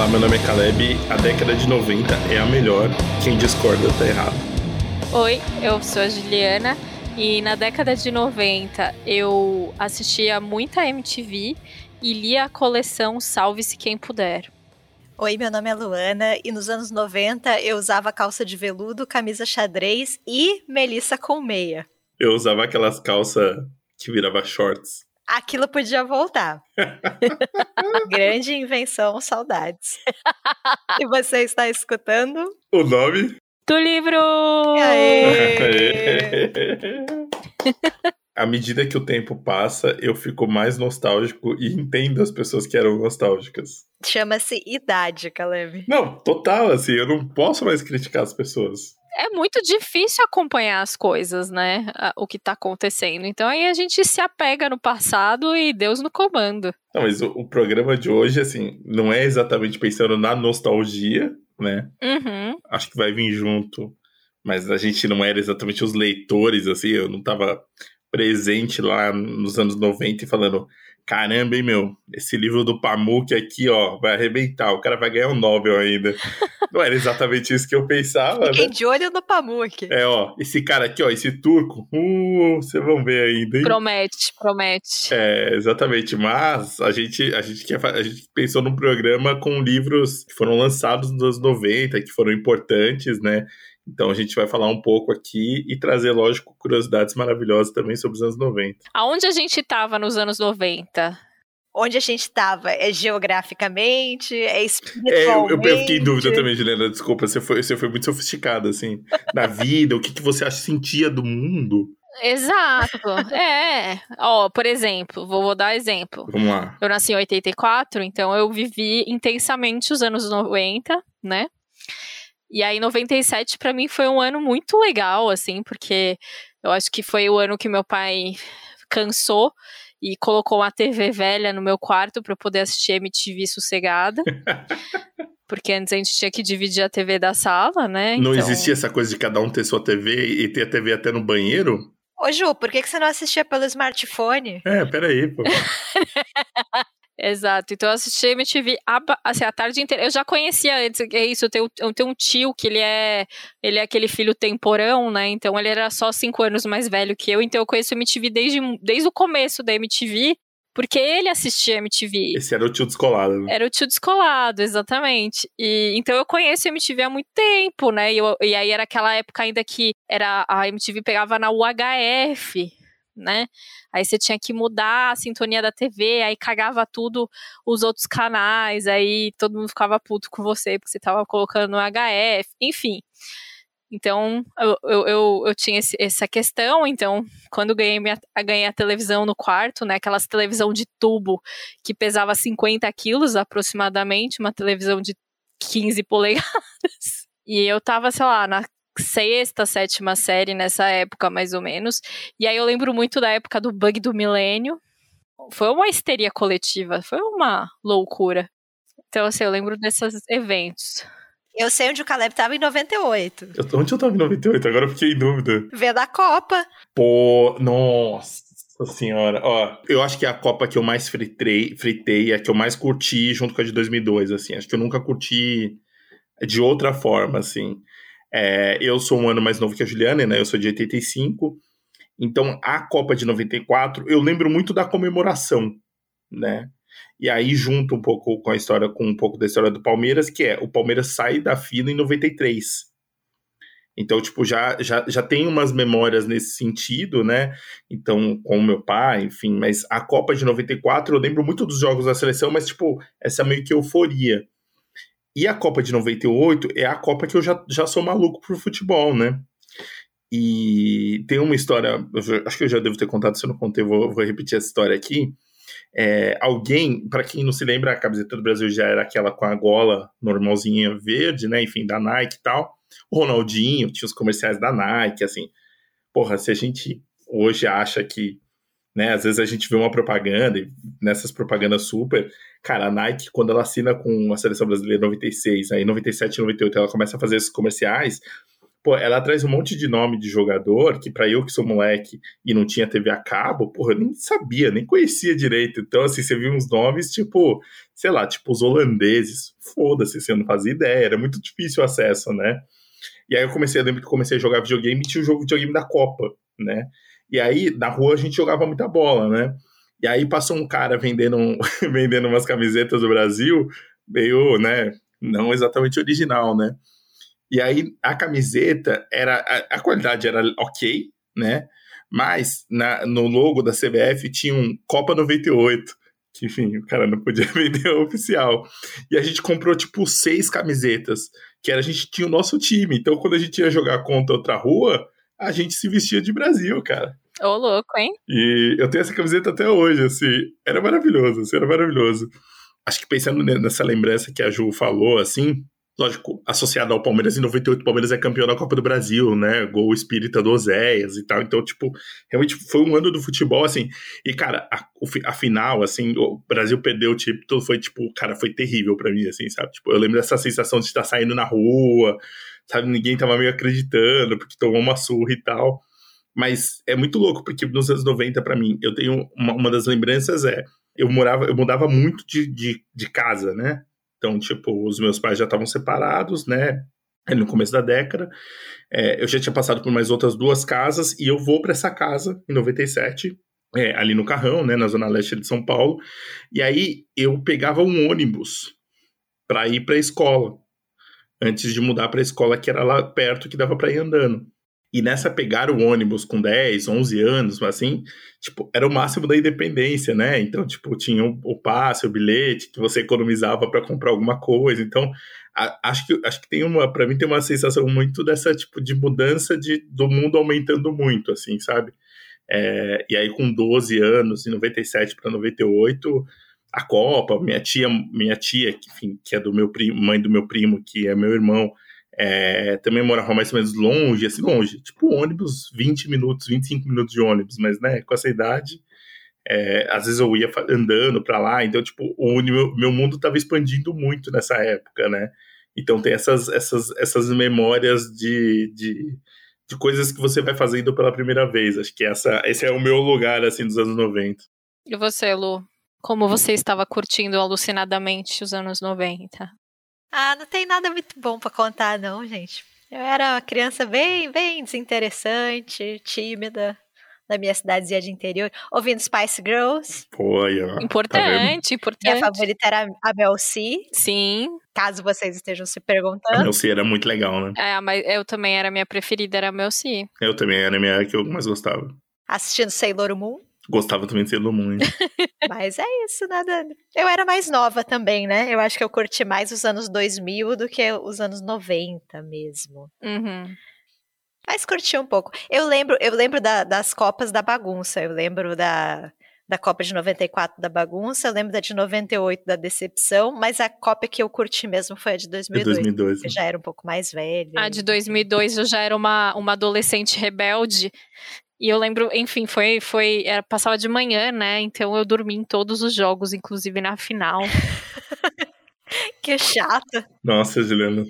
Olá, meu nome é Caleb. A década de 90 é a melhor. Quem discorda tá errado. Oi, eu sou a Juliana e na década de 90 eu assistia muita MTV e lia a coleção Salve-se Quem Puder. Oi, meu nome é Luana e nos anos 90 eu usava calça de veludo, camisa xadrez e melissa com meia. Eu usava aquelas calças que virava shorts. Aquilo podia voltar. Grande invenção, saudades. e você está escutando? O nome? Do livro! Aê! à medida que o tempo passa, eu fico mais nostálgico e entendo as pessoas que eram nostálgicas. Chama-se idade, Caleb. Não, total, assim, eu não posso mais criticar as pessoas. É muito difícil acompanhar as coisas, né? O que tá acontecendo. Então aí a gente se apega no passado e Deus no comando. Não, mas o, o programa de hoje, assim, não é exatamente pensando na nostalgia, né? Uhum. Acho que vai vir junto. Mas a gente não era exatamente os leitores, assim, eu não tava presente lá nos anos 90 e falando: caramba, hein, meu, esse livro do Pamuk aqui, ó, vai arrebentar, o cara vai ganhar um Nobel ainda. Não era exatamente isso que eu pensava, Fiquei né? de olho no Pamuk. É, ó, esse cara aqui, ó, esse turco, uh, vocês vão ver ainda, hein? Promete, promete. É, exatamente, mas a gente, a gente, quer, a gente pensou num programa com livros que foram lançados nos anos 90, que foram importantes, né? Então a gente vai falar um pouco aqui e trazer, lógico, curiosidades maravilhosas também sobre os anos 90. Aonde a gente tava nos anos 90? Onde a gente estava? É geograficamente? É É, eu, espiritualmente? eu, eu fiquei em dúvida também, Juliana, desculpa, você foi, você foi muito sofisticada, assim, na vida, o que, que você acha, sentia do mundo. Exato. é. Ó, por exemplo, vou, vou dar exemplo. Vamos lá. Eu nasci em 84, então eu vivi intensamente os anos 90, né? E aí 97 pra mim foi um ano muito legal, assim, porque eu acho que foi o ano que meu pai cansou e colocou uma TV velha no meu quarto pra eu poder assistir MTV sossegada. Porque antes a gente tinha que dividir a TV da sala, né? Não Então- existia essa coisa de cada um ter sua TV e ter a TV até no banheiro? Ô, Ju, por que, que você não assistia pelo smartphone? É, peraí, pô. Exato, então eu assisti MTV a, assim, a tarde inteira. Eu já conhecia antes, é isso, eu tenho, eu tenho um tio que ele é, ele é aquele filho temporão, né? Então ele era só cinco anos mais velho que eu, então eu conheço MTV desde, desde o começo da MTV, porque ele assistia MTV. Esse era o tio descolado, né? Era o tio descolado, exatamente. E então eu conheço MTV há muito tempo, né? E, eu- e aí era aquela época ainda que era a MTV pegava na UHF, né? Aí você tinha que mudar a sintonia da TV, aí cagava tudo os outros canais, aí todo mundo ficava puto com você porque você tava colocando no HF, enfim. Então, eu, eu, eu, eu tinha esse- essa questão, então, quando ganhei, minha, ganhei a televisão no quarto, né, aquelas televisão de tubo que pesava 50 quilos aproximadamente, uma televisão de 15 polegadas, e eu tava, sei lá, na sexta, sétima série nessa época, mais ou menos, e aí eu lembro muito da época do bug do milênio, foi uma histeria coletiva, foi uma loucura. Então, assim, eu lembro desses eventos. Eu sei onde o Caleb estava em 98. Eu, onde eu tava em 98? Agora eu fiquei em dúvida. Vendo a Copa. Pô, nossa senhora. Ó, eu acho que é a Copa que eu mais fritei, fritei, é a que eu mais curti junto com a de 2002, assim. Acho que eu nunca curti de outra forma, assim. É, eu sou um ano mais novo que a Juliana, né? Eu sou de 85. Então, a Copa de 94, eu lembro muito da comemoração, né? E aí, junto um pouco com a história, com um pouco da história do Palmeiras, que é o Palmeiras sai da fila em 93. Então, tipo, já, já, já tem umas memórias nesse sentido, né? Então, com o meu pai, enfim, mas a Copa de 94, eu lembro muito dos jogos da seleção, mas, tipo, essa meio que euforia. E a Copa de 98 é a Copa que eu já, já sou maluco pro futebol, né? E tem uma história, acho que eu já devo ter contado, se eu não contei, vou, vou repetir essa história aqui. É, alguém, para quem não se lembra, a camiseta do Brasil já era aquela com a gola normalzinha verde, né? Enfim, da Nike e tal. O Ronaldinho tinha os comerciais da Nike, assim. Porra, se a gente hoje acha que, né, às vezes a gente vê uma propaganda e nessas propagandas super, cara, a Nike, quando ela assina com a seleção brasileira em 96, aí em 97 98 ela começa a fazer esses comerciais, pô, ela traz um monte de nome de jogador que para eu que sou moleque e não tinha TV a cabo, porra, eu nem sabia, nem conhecia direito. Então, assim, você viu uns nomes, tipo, sei lá, tipo os holandeses. Foda-se, você não fazia ideia, era muito difícil o acesso, né? E aí eu comecei, eu lembro que comecei a jogar videogame e tinha o jogo videogame da Copa, né? E aí, na rua, a gente jogava muita bola, né? E aí passou um cara vendendo, vendendo umas camisetas do Brasil, meio, né, não exatamente original, né? E aí a camiseta era a, a qualidade era ok, né? Mas na, no logo da CBF tinha um Copa 98, que enfim, o cara não podia vender oficial. E a gente comprou tipo seis camisetas, que era a gente tinha o nosso time. Então quando a gente ia jogar contra outra rua, a gente se vestia de Brasil, cara. Ô, oh, louco, hein? E eu tenho essa camiseta até hoje, assim. Era maravilhoso, assim, era maravilhoso. Acho que pensando nessa lembrança que a Ju falou, assim, lógico, associado ao Palmeiras, em 98 o Palmeiras é campeão da Copa do Brasil, né? Gol espírita do Oséias e tal. Então, tipo, realmente foi um ano do futebol, assim. E, cara, a, a final, assim, o Brasil perdeu o título, foi, tipo, cara, foi terrível para mim, assim, sabe? Tipo, eu lembro dessa sensação de estar saindo na rua, sabe? Ninguém tava meio acreditando, porque tomou uma surra e tal. Mas é muito louco, porque nos anos 90, para mim, eu tenho uma, uma das lembranças é eu morava, eu mudava muito de, de, de casa, né? Então, tipo, os meus pais já estavam separados, né? No começo da década. É, eu já tinha passado por mais outras duas casas e eu vou para essa casa em 97, é, ali no Carrão, né, na zona leste de São Paulo. E aí eu pegava um ônibus para ir para a escola, antes de mudar para a escola que era lá perto, que dava para ir andando. E nessa pegar o ônibus com 10, 11 anos, assim, tipo, era o máximo da independência, né? Então, tipo, tinha o, passe, o bilhete que você economizava para comprar alguma coisa. Então, a, acho que acho que tem uma, para mim tem uma sensação muito dessa tipo de mudança de do mundo aumentando muito, assim, sabe? É, e aí com 12 anos, em 97 para 98, a Copa, minha tia, minha tia, que, enfim, que é do meu primo, mãe do meu primo, que é meu irmão, é, também morava mais ou menos longe, assim, longe, tipo ônibus, 20 minutos, 25 minutos de ônibus, mas, né, com essa idade, é, às vezes eu ia andando para lá, então, tipo, o meu, meu mundo estava expandindo muito nessa época, né, então tem essas, essas, essas memórias de, de, de coisas que você vai fazendo pela primeira vez, acho que essa, esse é o meu lugar, assim, dos anos 90. E você, Lu? Como você estava curtindo alucinadamente os anos 90? Ah, não tem nada muito bom para contar, não, gente. Eu era uma criança bem, bem desinteressante, tímida, da minha cidadezinha de interior, ouvindo Spice Girls. Aí, ó. Importante, tá importante. Minha favorita era a Mel C. Sim. Caso vocês estejam se perguntando. A Mel C era muito legal, né? É, mas eu também era a minha preferida, era a Mel C. Eu também era a minha que eu mais gostava. Assistindo Sailor Moon. Gostava também de Sailor Moon. Mas é isso, nada. Né, eu era mais nova também, né? Eu acho que eu curti mais os anos 2000 do que os anos 90 mesmo. Uhum. Mas curti um pouco. Eu lembro, eu lembro da, das Copas da Bagunça. Eu lembro da, da Copa de 94 da Bagunça. Eu lembro da de 98 da Decepção. Mas a Copa que eu curti mesmo foi a de 2002. De 2002 eu já era um pouco mais velha. A de 2002 eu já era uma, uma adolescente rebelde e eu lembro, enfim, foi, foi, era, passava de manhã, né? Então eu dormi em todos os jogos, inclusive na final. que chata. Nossa, Juliana,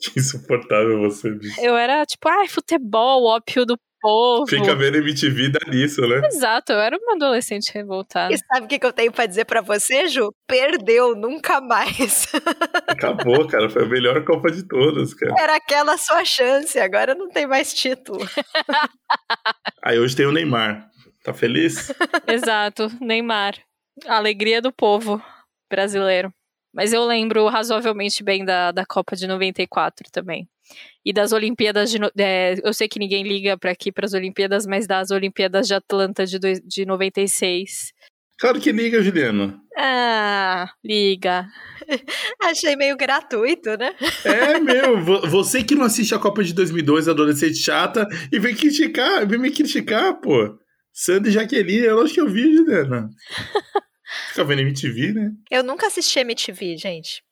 que insuportável você, bicho. Eu era tipo, ai, futebol, ópio do povo. Fica vendo MTV dá nisso, né? Exato, eu era uma adolescente revoltada. E sabe o que, que eu tenho pra dizer pra você, Ju? Perdeu, nunca mais. Acabou, cara. Foi a melhor Copa de todas, cara. Era aquela sua chance, agora não tem mais título. Aí hoje tem o Neymar. Tá feliz? Exato, Neymar. A alegria do povo brasileiro. Mas eu lembro razoavelmente bem da, da Copa de 94 também e das Olimpíadas de. É, eu sei que ninguém liga para aqui para as Olimpíadas, mas das Olimpíadas de Atlanta de, de 96. Claro que liga, Juliano. Ah, liga. Achei meio gratuito, né? É, meu. Você que não assiste a Copa de 2002, adolescente chata, e vem criticar, vem me criticar, pô. Sandy e Jaqueline, eu acho que eu vi, Juliana. Fica vendo MTV, né? Eu nunca assisti MTV, gente.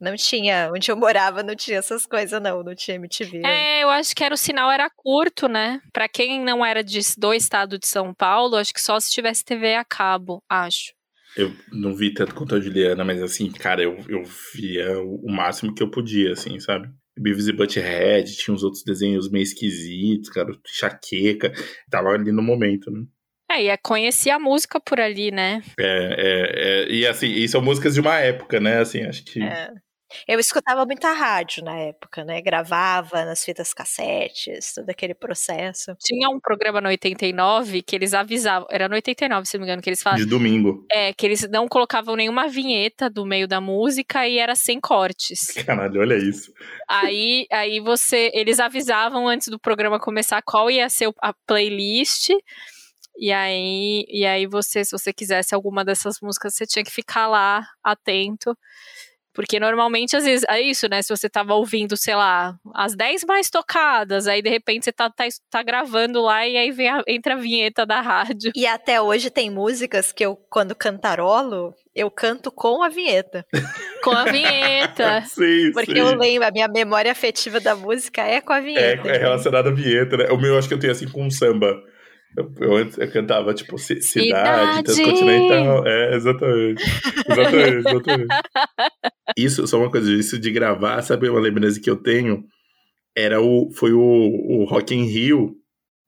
Não tinha, onde eu morava não tinha essas coisas não, não tinha MTV. É, eu acho que era o sinal era curto, né? Para quem não era de, do estado de São Paulo, acho que só se tivesse TV a cabo, acho. Eu não vi tanto quanto a Juliana, mas assim, cara, eu, eu via o máximo que eu podia, assim, sabe? Beavis e Butthead, tinha uns outros desenhos meio esquisitos, cara, Chaqueca, tava ali no momento, né? É, e é conhecer a música por ali, né? É, é, é, e assim, e são músicas de uma época, né? Assim, acho que. É. Eu escutava muita rádio na época, né? Gravava nas fitas cassetes, todo aquele processo. Tinha um programa no 89 que eles avisavam, era no 89, se não me engano, que eles falavam. De domingo. É, que eles não colocavam nenhuma vinheta do meio da música e era sem cortes. Caralho, olha isso. Aí, aí você, eles avisavam antes do programa começar qual ia ser a playlist. E aí, e aí você, se você quisesse alguma dessas músicas, você tinha que ficar lá atento. Porque normalmente, às vezes, é isso, né? Se você tava ouvindo, sei lá, as 10 mais tocadas, aí de repente você tá, tá, tá gravando lá e aí vem a, entra a vinheta da rádio. E até hoje tem músicas que eu, quando cantarolo, eu canto com a vinheta. com a vinheta. sim, Porque sim. eu lembro, a minha memória afetiva da música é com a É, vinheta. é relacionado à vinheta, né? O meu acho que eu tenho assim com um samba. Eu, eu, antes- eu cantava, tipo, ci- cidade, Cidade. transcontinental. É, exatamente. Exatamente, exatamente. Isso, só uma coisa, isso de gravar, sabe uma lembrança que eu tenho? Era o, foi o, o Rock in Rio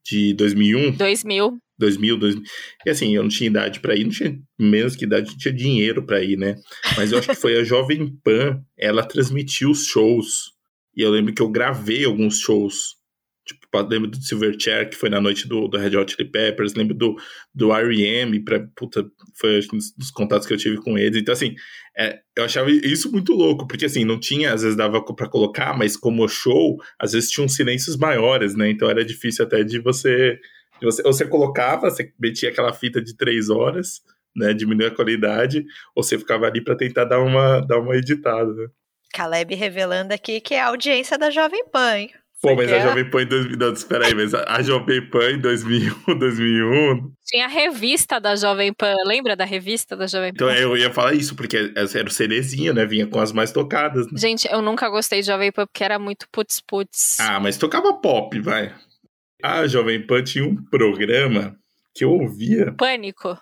de 2001, 2000. 2000, 2000. E assim, eu não tinha idade pra ir, não tinha menos que idade, não tinha dinheiro pra ir, né? Mas eu acho que foi a Jovem Pan, ela transmitiu os shows. E eu lembro que eu gravei alguns shows. Lembro do Silverchair, que foi na noite do, do Red Hot Chili Peppers, lembro do, do R.E.M., pra, puta, foi um dos, contatos que eu tive com eles. Então, assim, é, eu achava isso muito louco, porque assim, não tinha, às vezes dava pra colocar, mas como show, às vezes tinham silêncios maiores, né? Então era difícil até de você de você, ou você colocava, você metia aquela fita de três horas, né? Diminuir a qualidade, ou você ficava ali pra tentar dar uma, dar uma editada, né? Caleb revelando aqui que é a audiência da Jovem Pan, hein? Pô, mas a Porque- Jovem Pan em 2000, não, espera aí, mas a, Jovem Pan em 2001, 2001, Tinha a revista da Jovem Pan. Lembra da revista da Jovem Pan? então eu ia falar isso, porque era o CDzinho, né? Vinha com as mais tocadas, né? Gente, eu nunca gostei de Jovem Pan porque era muito putz-putz. Ah, mas tocava pop, vai. A Jovem Pan tinha um programa que eu ouvia. Pânico.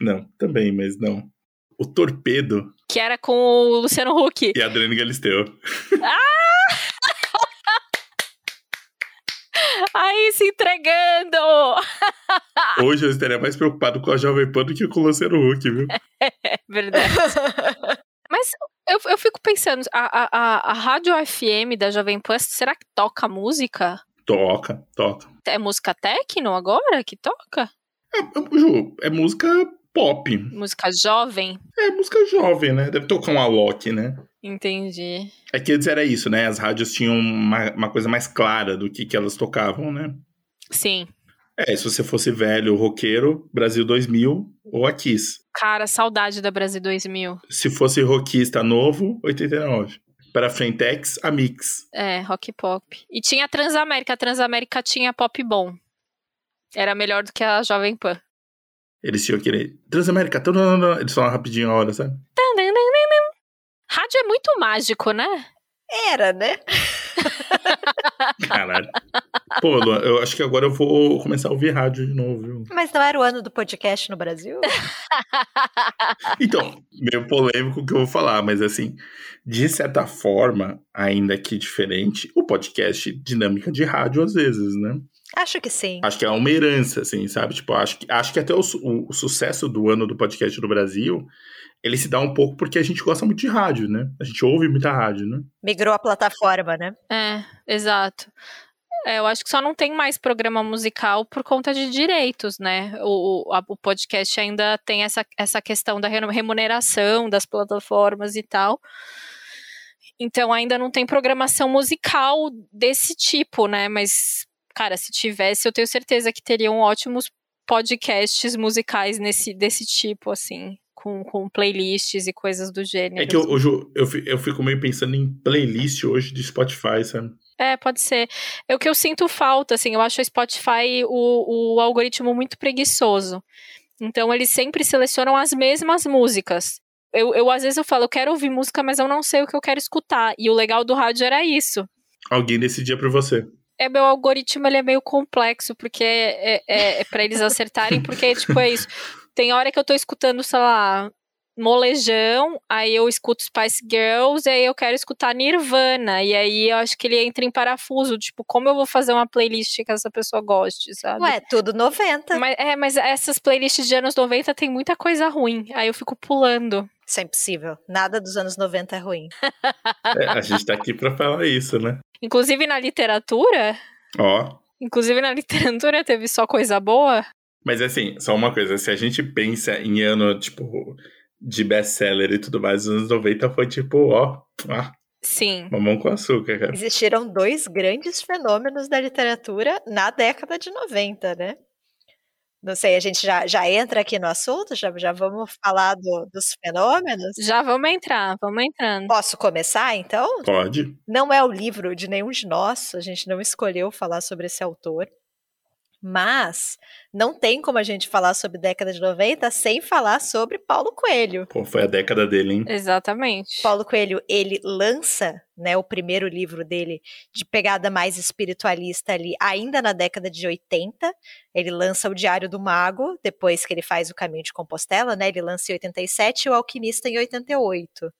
Não, também, mas não. O Torpedo Que era com o Luciano Huck. e a Adriane Galisteu. Aí se entregando! Hoje eu estaria mais preocupado com a Jovem Pan do que com o Luciano Huck, viu? É verdade. Mas eu, eu fico pensando, a, a, a, a rádio FM da Jovem Pan, será que toca música? Toca, toca. É música techno agora que toca? É, é, Ju, é música pop. Música jovem? É música jovem, né? Deve tocar um Alok, né? Entendi. É que antes era isso, né? As rádios tinham uma, uma coisa mais clara do que, que elas tocavam, né? Sim. É, se você fosse velho roqueiro, Brasil 2000 ou a Kiss. Cara, saudade da Brasil 2000. Se fosse rockista novo, 89. Para Frentex, a Mix. É, rock pop. E tinha a Transamérica. A Transamérica tinha pop bom. Era melhor do que a Jovem Pan. Eles tinham aquele. Transamérica, eles falaram rapidinho a hora, sabe? Rádio é muito mágico, né? Era, né? Caralho. Pô, Luan, eu acho que agora eu vou começar a ouvir rádio de novo, viu? Mas não era o ano do podcast no Brasil? Então, meio polêmico o que eu vou falar, mas assim, de certa forma, ainda que diferente, o podcast dinâmica de rádio às vezes, né? Acho que sim. Acho que é uma herança, assim, sabe? Tipo, acho que, acho que até o, o- o sucesso do ano do podcast no Brasil, ele se dá um pouco porque a gente gosta muito de rádio, né? A gente ouve muita rádio, né? Migrou a plataforma, né? É, exato. É, eu acho que só não tem mais programa musical por conta de direitos, né? O, o, a- o podcast ainda tem essa, essa questão da remuneração das plataformas e tal. Então ainda não tem programação musical desse tipo, né? Mas, cara, se tivesse, eu tenho certeza que teriam ótimos podcasts musicais nesse, desse tipo, assim, com, com playlists e coisas do gênero. É que eu, hoje eu, eu, eu fico meio pensando em playlist hoje de Spotify, sabe? É, pode ser. É o que eu sinto falta, assim, eu acho o Spotify o, o algoritmo muito preguiçoso. Então eles sempre selecionam as mesmas músicas. Eu, eu, às vezes eu falo, eu quero ouvir música, mas eu não sei o que eu quero escutar. E o legal do rádio era isso. Alguém decidia pra você. É, meu algoritmo ele é meio complexo, porque é, é, é para eles acertarem, porque, tipo, é isso. Tem hora que eu tô escutando, sei lá, molejão, aí eu escuto Spice Girls, e aí eu quero escutar Nirvana, e aí eu acho que ele entra em parafuso, tipo, como eu vou fazer uma playlist que essa pessoa goste, sabe? Ué, tudo 90. Mas, é, mas essas playlists de anos 90 tem muita coisa ruim, aí eu fico pulando. Isso é impossível. Nada dos anos 90 é ruim. É, a gente tá aqui pra falar isso, né? Inclusive na literatura. Ó. Inclusive na literatura teve só coisa boa. Mas assim, só uma coisa, se a gente pensa em ano, tipo, de best-seller e tudo mais, os anos 90 foi tipo, ó, ah, Sim. mamão com açúcar, cara. Existiram dois grandes fenômenos da literatura na década de 90, né? Não sei, a gente já, já entra aqui no assunto? Já, já vamos falar do, dos fenômenos? Já vamos entrar, vamos entrando. Posso começar, então? Pode. Não é o livro de nenhum de nós, a gente não escolheu falar sobre esse autor. Mas não tem como a gente falar sobre década de 90 sem falar sobre Paulo Coelho. Pô, foi a década dele, hein? Exatamente. Paulo Coelho, ele lança, né, o primeiro livro dele de pegada mais espiritualista ali, ainda na década de 80. Ele lança o Diário do Mago, depois que ele faz o Caminho de Compostela, né? Ele lança em 87 e o Alquimista em 88.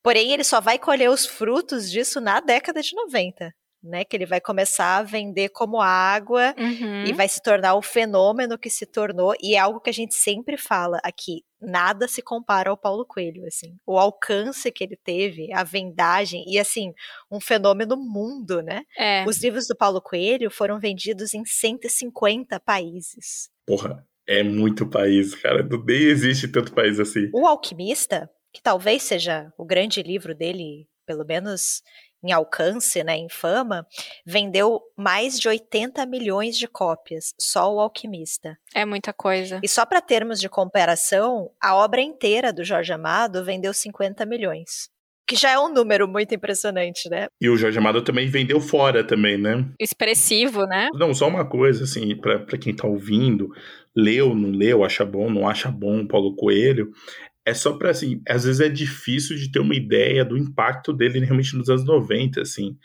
Porém, ele só vai colher os frutos disso na década de 90 né? Que ele vai começar a vender como água uhum. e vai se tornar o fenômeno que se tornou. E é algo que a gente sempre fala aqui. Nada se compara ao Paulo Coelho, assim. O alcance que ele teve, a vendagem e, assim, um fenômeno mundo, né? É. Os livros do Paulo Coelho foram vendidos em 150 países. Porra, é muito país, cara. Nem existe tanto país assim. O Alquimista, que talvez seja o grande livro dele, pelo menos em alcance, né, em fama, vendeu mais de 80 milhões de cópias, só o Alquimista. É muita coisa. E só para termos de comparação, a obra inteira do Jorge Amado vendeu 50 milhões. Que já é um número muito impressionante, né? E o Jorge Amado também vendeu fora também, né? Expressivo, né? Não, só uma coisa, assim, para quem tá ouvindo, leu, não leu, acha bom, não acha bom Paulo Coelho, é só para assim, às vezes é difícil de ter uma ideia do impacto dele realmente nos anos 90, assim.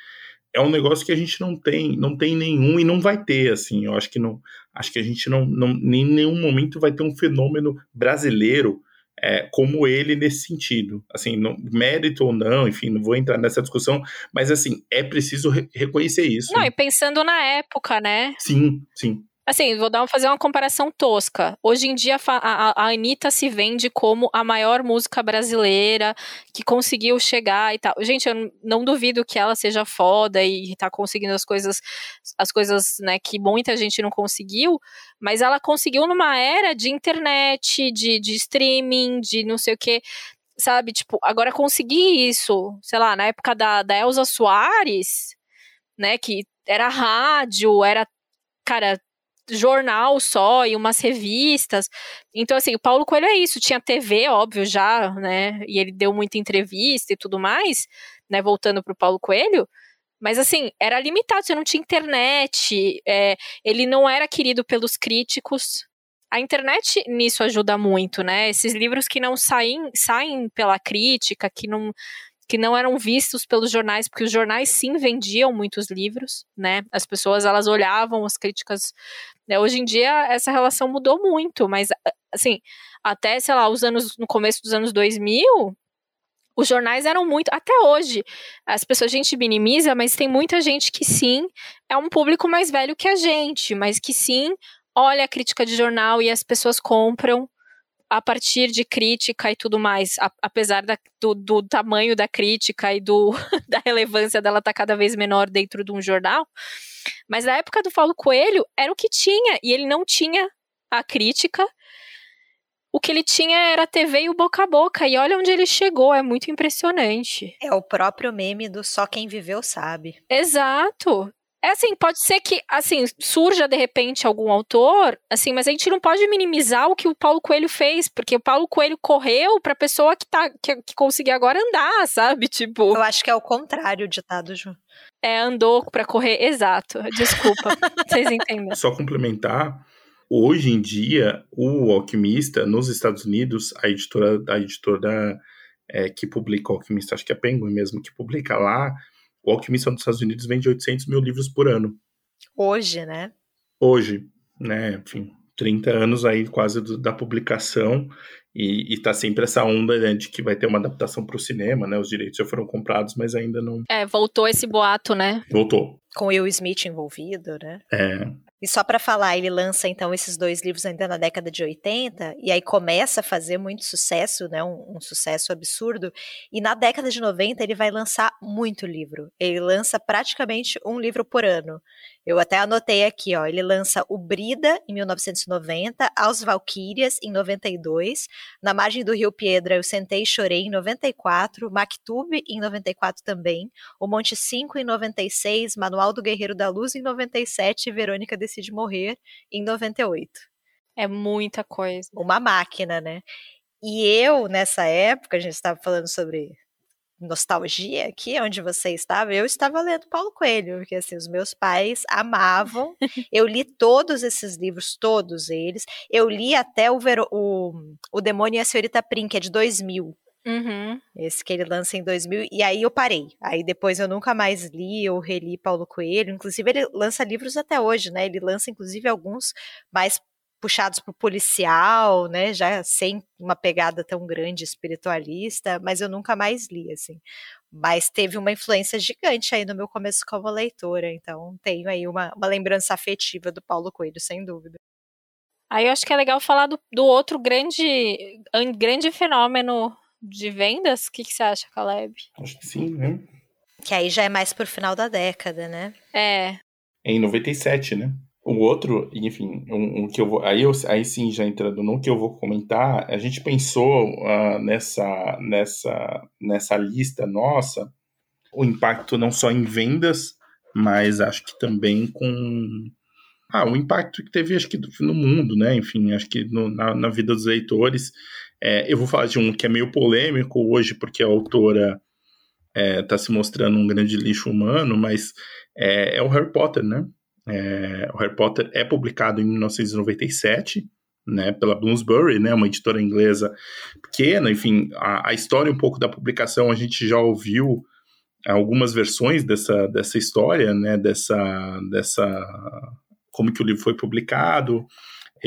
É um negócio que a gente não tem, não tem nenhum e não vai ter, assim. Eu acho que não, acho que a gente não, não em nenhum momento vai ter um fenômeno brasileiro é, como ele nesse sentido. Assim, não, mérito ou não, enfim, não vou entrar nessa discussão, mas assim, é preciso re reconhecer isso. Não, e pensando na época, né? Sim, sim. Assim, vou dar, fazer uma comparação tosca. Hoje em dia, a, a Anitta se vende como a maior música brasileira que conseguiu chegar e tal. Gente, eu não duvido que ela seja foda e tá conseguindo as coisas, as coisas, né, que muita gente não conseguiu, mas ela conseguiu numa era de internet, de, de streaming, de não sei o que sabe? Tipo, agora conseguir isso, sei lá, na época da, da Elza Soares, né, que era rádio, era, cara, jornal só e umas revistas. Então, assim, o Paulo Coelho é isso. Tinha TV, óbvio, já, né? E ele deu muita entrevista e tudo mais, né? Voltando pro Paulo Coelho. Mas, assim, era limitado, você não tinha internet, é, ele não era querido pelos críticos. A internet nisso ajuda muito, né? Esses livros que não saem, saem pela crítica, que não que não eram vistos pelos jornais, porque os jornais sim vendiam muitos livros, né? As pessoas elas olhavam as críticas. Né? Hoje em dia essa relação mudou muito, mas assim, até sei lá, os anos no começo dos anos 2000, os jornais eram muito, até hoje, as pessoas, a gente minimiza, mas tem muita gente que sim, é um público mais velho que a gente, mas que sim, olha a crítica de jornal e as pessoas compram a partir de crítica e tudo mais, a, apesar da, do, do, tamanho da crítica e do, da relevância dela estar tá cada vez menor dentro de um jornal. Mas na época do Paulo Coelho era o que tinha, e ele não tinha a crítica. O que ele tinha era a TV e o boca a boca, e olha onde ele chegou, é muito impressionante. É o próprio meme do só quem viveu sabe. Exato. É assim, pode ser que, assim, surja de repente algum autor, assim, mas a gente não pode minimizar o que o Paulo Coelho fez, porque o Paulo Coelho correu pra pessoa que tá, que, que conseguir agora andar, sabe? Tipo. Eu acho que é o contrário o ditado, Ju. É, andou pra correr, exato. Desculpa, vocês entendem. Só complementar, hoje em dia, o Alquimista, nos Estados Unidos, a editora, a editora é, que publica o Alquimista, acho que é a Penguin mesmo, que publica lá, o Alquimista nos Estados Unidos vende 800 mil livros por ano. Hoje, né? Hoje, né? Enfim, 30 anos aí quase do, da publicação e, e tá sempre essa onda né, de que vai ter uma adaptação para o cinema, né? Os direitos já foram comprados, mas ainda não. É, voltou esse boato, né? Voltou. Com Will Smith envolvido, né? É. E só para falar, ele lança então esses dois livros ainda na década de 80, e aí começa a fazer muito sucesso, né? Um, um, sucesso absurdo. E na década de 90 ele vai lançar muito livro. Ele lança praticamente um livro por ano. Eu até anotei aqui, ó. Ele lança o Brida em 1990, Aos Valquírias em 92, Na Margem do Rio Piedra Eu Sentei e Chorei em 94, Mactube em 94 também, O Monte 5 em 96, Manual do Guerreiro da Luz em 97 e Verônica Decide Morrer em 98. É muita coisa. Uma máquina, né? E eu, nessa época, a gente estava falando sobre nostalgia aqui, onde você estava, eu estava lendo Paulo Coelho, porque assim, os meus pais amavam. eu li todos esses livros, todos eles. Eu li até o, Vero, o, o Demônio e a Senhorita Prim, que é de 2000. Uhum. Esse que ele lança em 2000, e aí eu parei. Aí depois eu nunca mais li ou reli Paulo Coelho. Inclusive, ele lança livros até hoje, né? Ele lança, inclusive, alguns mais puxados para o policial, né? Já sem uma pegada tão grande espiritualista, mas eu nunca mais li, assim. Mas teve uma influência gigante aí no meu começo como leitora, então tenho aí uma, uma lembrança afetiva do Paulo Coelho, sem dúvida. Aí eu acho que é legal falar do, do outro grande, grande fenômeno de vendas. O que, que você acha, Caleb? Acho que sim, né? Que aí já é mais pro final da década, né? É. é em 97, né? O outro, enfim, um, um, que eu vou, aí, eu, aí sim, já entrando no que eu vou comentar, a gente pensou uh, nessa, nessa, nessa lista nossa o impacto não só em vendas, mas acho que também com ah, o impacto que teve, acho que no mundo, né? Enfim, acho que no, na, na, vida dos leitores. É, eu vou falar de um que é meio polêmico hoje, porque a autora está é, se mostrando um grande lixo humano, mas é, é o Harry Potter, né? É, o Harry Potter é publicado em 1997, né, pela Bloomsbury, né, uma editora inglesa pequena, enfim, a, a, história um pouco da publicação a gente já ouviu algumas versões dessa, dessa história, né, dessa, dessa, como que o livro foi publicado,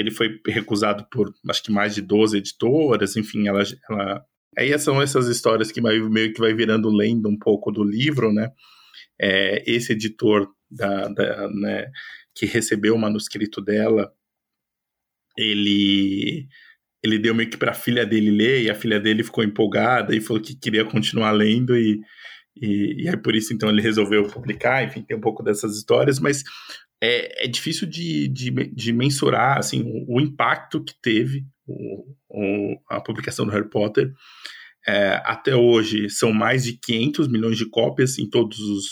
ele foi recusado por, acho que mais de 12 editoras, enfim, ela, ela aí são essas histórias que vai, meio que vai virando lenda um pouco do livro, né, é, esse editor da, da né, que recebeu o manuscrito dela, ele ele deu meio que para a filha dele ler e a filha dele ficou empolgada e falou que queria continuar lendo e, e, e aí por isso então ele resolveu publicar, enfim, tem um pouco dessas histórias, mas é, é difícil de, de, de, mensurar assim, o, o impacto que teve o, o, a publicação do Harry Potter. É, até hoje são mais de 500 milhões de cópias em todos os,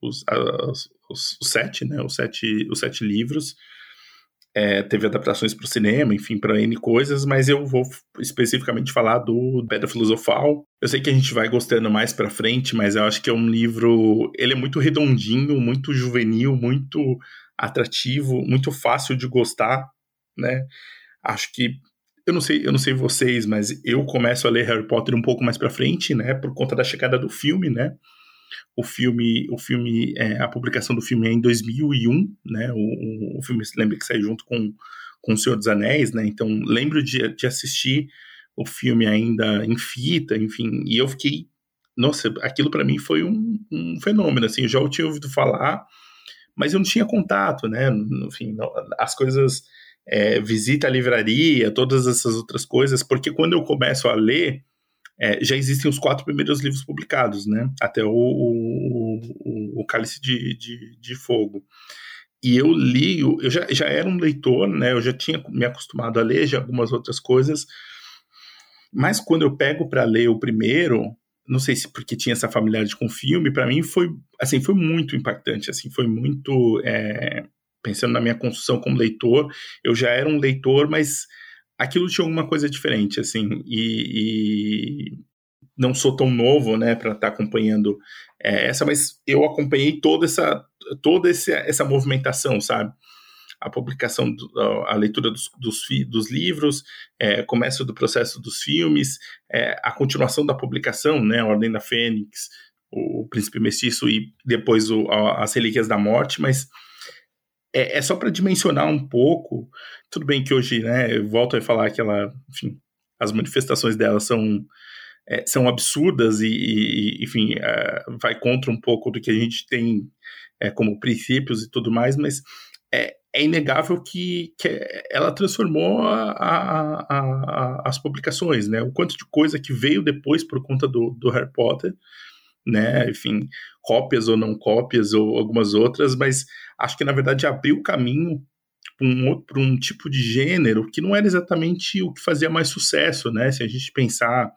os, os, os, sete, né? Os sete, os sete livros. É, teve adaptações para o cinema, enfim, para N coisas, mas eu vou especificamente falar do Pedra Filosofal. Eu sei que a gente vai gostando mais para frente, mas eu acho que é um livro. Ele é muito redondinho, muito juvenil, muito atrativo, muito fácil de gostar, né? Acho que eu não sei, eu não sei vocês, mas eu começo a ler Harry Potter um pouco mais para frente, né? Por conta da chegada do filme, né? O filme, o filme, é, a publicação do filme é em 2001, né? O, o filme, lembra que saiu junto com, com O Senhor dos Anéis, né? Então, lembro de, de assistir o filme ainda em fita, enfim, e eu fiquei, nossa, aquilo para mim foi um, um, fenômeno, assim, eu já tinha ouvido falar, mas eu não tinha contato, né? Enfim, as coisas, é, visita a livraria, todas essas outras coisas, porque quando eu começo a ler, é, já existem os quatro primeiros livros publicados, né? Até o, o, o Cálice de, de, de, Fogo. E eu li, eu já, já era um leitor, né? Eu já tinha me acostumado a ler já algumas outras coisas, mas quando eu pego para ler o primeiro, não sei se porque tinha essa familiaridade com o filme, para mim foi, assim, foi muito impactante, assim, foi muito, é, pensando na minha construção como leitor, eu já era um leitor, mas aquilo tinha alguma coisa diferente, assim, e, e não sou tão novo, né, para estar tá acompanhando é, essa, mas eu acompanhei toda essa, toda essa, essa movimentação, sabe? A publicação, do, a leitura dos, dos, dos livros, é, começo do processo dos filmes, é, a continuação da publicação, né, a Ordem da Fênix, o Príncipe Mestiço e depois o, a, as Relíquias da Morte, mas é, é só para dimensionar um pouco. Tudo bem que hoje, né, eu volto a falar que ela, enfim, as manifestações dela são, é, são absurdas e, e enfim, é, vai contra um pouco do que a gente tem é, como princípios e tudo mais, mas é, é inegável que, que ela transformou a, a, a, as publicações, né? O quanto de coisa que veio depois por conta do, do Harry Potter, né? Enfim, cópias ou não cópias ou algumas outras, mas acho que na verdade abriu caminho para um, um tipo de gênero que não era exatamente o que fazia mais sucesso, né? Se a gente pensar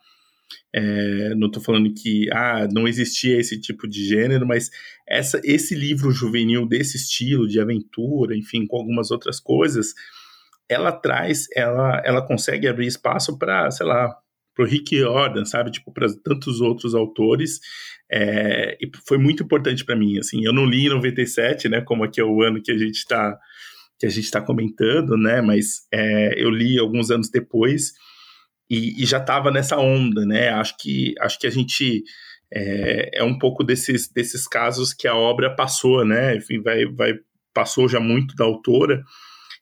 é, não estou falando que ah, não existia esse tipo de gênero, mas essa, esse livro juvenil desse estilo, de aventura, enfim, com algumas outras coisas, ela traz, ela, ela consegue abrir espaço para, sei lá, para o Rick Jordan, sabe, tipo, para tantos outros autores, é, e foi muito importante para mim, assim, eu não li em 97, né, como aqui é o ano que a gente está que a gente está comentando, né, mas é, eu li alguns anos depois, e, e já estava nessa onda, né? Acho que, acho que a gente é, é, um pouco desses, desses casos que a obra passou, né? Enfim, vai, vai, passou já muito da autora.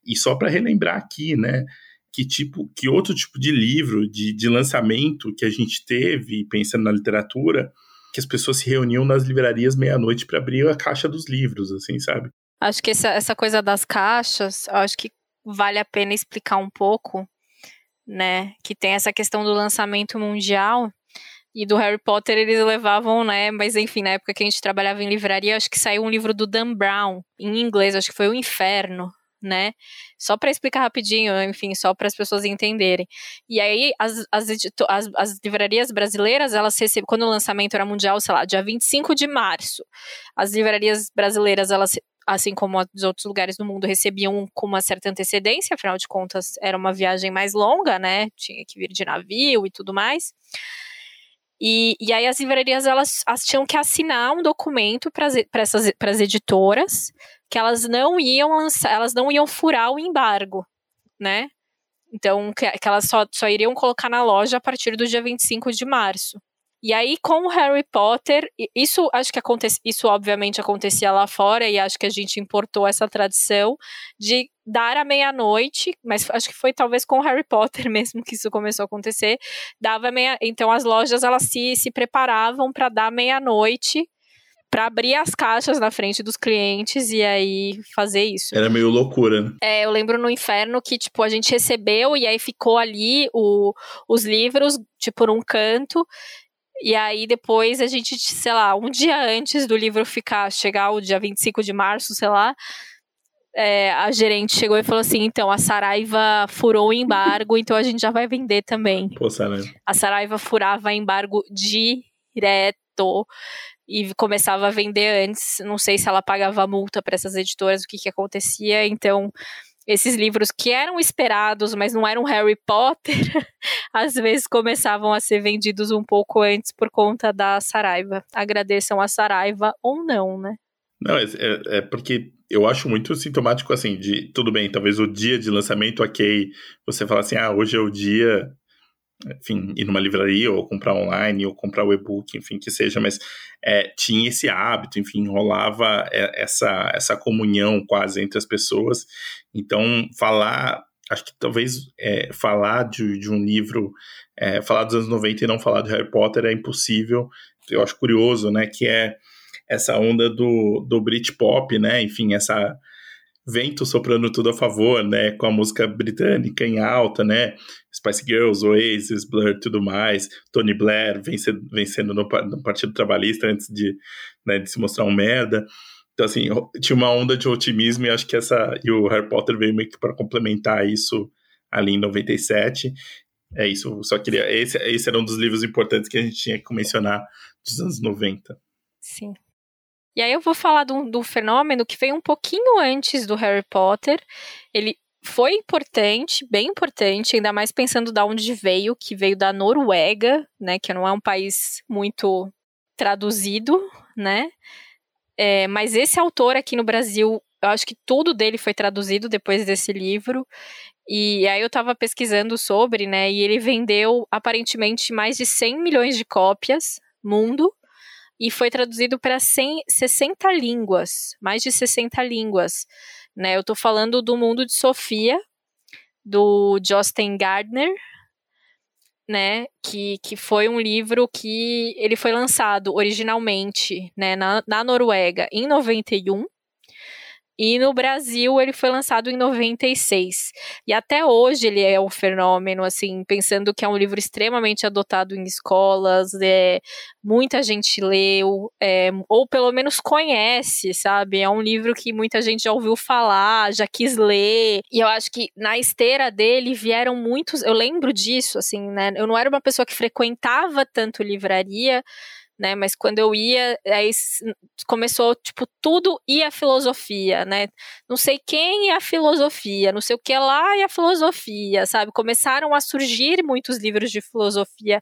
E só para relembrar aqui, né? Que tipo, que outro tipo de livro, de, de lançamento que a gente teve, pensando na literatura, que as pessoas se reuniam nas livrarias meia-noite para abrir a caixa dos livros, assim, sabe? Acho que essa, essa coisa das caixas, acho que vale a pena explicar um pouco, né? Que tem essa questão do lançamento mundial. E do Harry Potter eles levavam, né? Mas enfim, na época que a gente trabalhava em livraria, acho que saiu um livro do Dan Brown, em inglês, acho que foi O Inferno, né? Só para explicar rapidinho, enfim, só para as pessoas entenderem. E aí, as, as, as, as, livrarias brasileiras, elas recebem, quando o lançamento era mundial, sei lá, dia 25 de março, as livrarias brasileiras, elas assim como os outros lugares do mundo, recebiam com uma certa antecedência, afinal de contas era uma viagem mais longa, né? Tinha que vir de navio e tudo mais. E, e aí as livrarias elas, elas tinham que assinar um documento para as editoras que elas não iam lançar, elas não iam furar o embargo, né? Então, que, que elas só, só iriam colocar na loja a partir do dia 25 de março. E aí, com o Harry Potter, isso acho que acontece, isso obviamente acontecia lá fora, e acho que a gente importou essa tradição de dar à meia-noite, mas acho que foi talvez com o Harry Potter mesmo que isso começou a acontecer. Dava meia, então as lojas elas se, se preparavam para dar meia-noite para abrir as caixas na frente dos clientes e aí fazer isso. Era meio loucura, né? É, eu lembro no inferno que, tipo, a gente recebeu e aí ficou ali o, os livros, tipo, num canto, e aí depois a gente, sei lá, um dia antes do livro ficar, chegar o dia 25 de março, sei lá, é, a gerente chegou e falou assim: então, a Saraiva furou o embargo, então a gente já vai vender também. Pô, Saraiva. A Saraiva furava embargo direto e começava a vender antes. Não sei se ela pagava multa para essas editoras, o que, que acontecia. Então, esses livros que eram esperados, mas não eram Harry Potter, às vezes começavam a ser vendidos um pouco antes por conta da Saraiva. Agradeçam a Saraiva ou não, né? Não, é, é, é, porque eu acho muito sintomático assim, de tudo bem, talvez o dia de lançamento, ok, você fala assim, ah, hoje é o dia enfim, ir numa livraria ou comprar online ou comprar o e-book, enfim, que seja, mas é, tinha esse hábito, enfim, rolava é, essa, essa comunhão quase entre as pessoas. Então, falar, acho que talvez é, falar de, de um livro, é, falar dos anos 90 e não falar de Harry Potter é impossível. Eu acho curioso, né, que é essa onda do, do Britpop, né, enfim, essa vento soprando tudo a favor, né, com a música britânica em alta, né, Spice Girls, Oasis, Blur, tudo mais, Tony Blair vencendo, vencendo no, no, Partido Trabalhista antes de, né, de se mostrar um merda. Então, assim, tinha uma onda de otimismo e acho que essa. E o Harry Potter veio meio que para complementar isso ali em 97. É isso, só queria. Esse, esse era um dos livros importantes que a gente tinha que mencionar dos anos 90. Sim. E aí eu vou falar do, do fenômeno que veio um pouquinho antes do Harry Potter. Ele foi importante, bem importante, ainda mais pensando da onde veio, que veio da Noruega, né, que não é um país muito traduzido, né? É, mas esse autor aqui no Brasil, eu acho que tudo dele foi traduzido depois desse livro. E aí eu estava pesquisando sobre, né? E ele vendeu aparentemente mais de 100 milhões de cópias mundo e foi traduzido para 60 línguas, mais de 60 línguas. né? Eu tô falando do Mundo de Sofia, do Jostein Gardner, né, que, que foi um livro que ele foi lançado originalmente, né, na, na Noruega em 91, e no Brasil ele foi lançado em 96. E até hoje ele é um fenômeno, assim, pensando que é um livro extremamente adotado em escolas, é, muita gente leu, é, ou pelo menos conhece, sabe? É um livro que muita gente já ouviu falar, já quis ler. E eu acho que na esteira dele vieram muitos. Eu lembro disso, assim, né? Eu não era uma pessoa que frequentava tanto livraria né? Mas quando eu ia, aí começou, tipo, tudo e a filosofia, né? Não sei quem e a filosofia, não sei o que lá e a filosofia, sabe? Começaram a surgir muitos livros de filosofia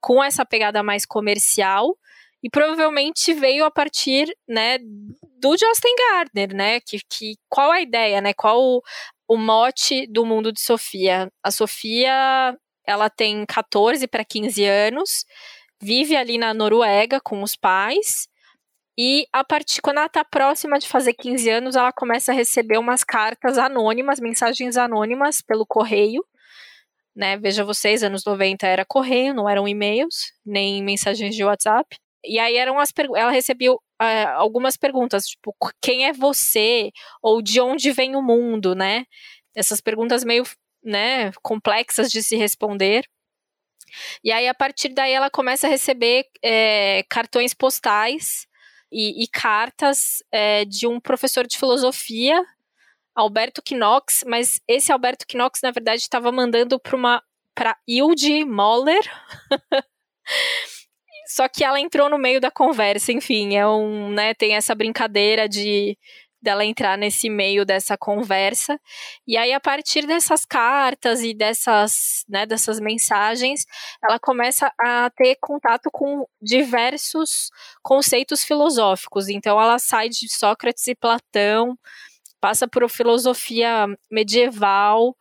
com essa pegada mais comercial. E provavelmente veio a partir, né, do Justin Gardner, né? Que, que qual a ideia, né? Qual o, o mote do mundo de Sofia? A Sofia, ela tem 14 para 15 anos vive ali na Noruega com os pais. E a partir quando ela está próxima de fazer 15 anos, ela começa a receber umas cartas anônimas, mensagens anônimas pelo correio. Né? Veja vocês, anos 90 era correio, não eram e-mails, nem mensagens de WhatsApp. E aí eram as ela recebeu uh, algumas perguntas, tipo, quem é você? Ou de onde vem o mundo, né? Essas perguntas meio, né, complexas de se responder. E aí, a partir daí, ela começa a receber é, cartões postais e, e cartas é, de um professor de filosofia, Alberto Knox, mas esse Alberto Knox, na verdade, estava mandando para uma para Hilde Moller. Só que ela entrou no meio da conversa, enfim, é um, né, tem essa brincadeira de dela entrar nesse meio dessa conversa. E aí, a partir dessas cartas e dessas, né, dessas mensagens, ela começa a ter contato com diversos conceitos filosóficos. Então, ela sai de Sócrates e Platão, passa por filosofia medieval,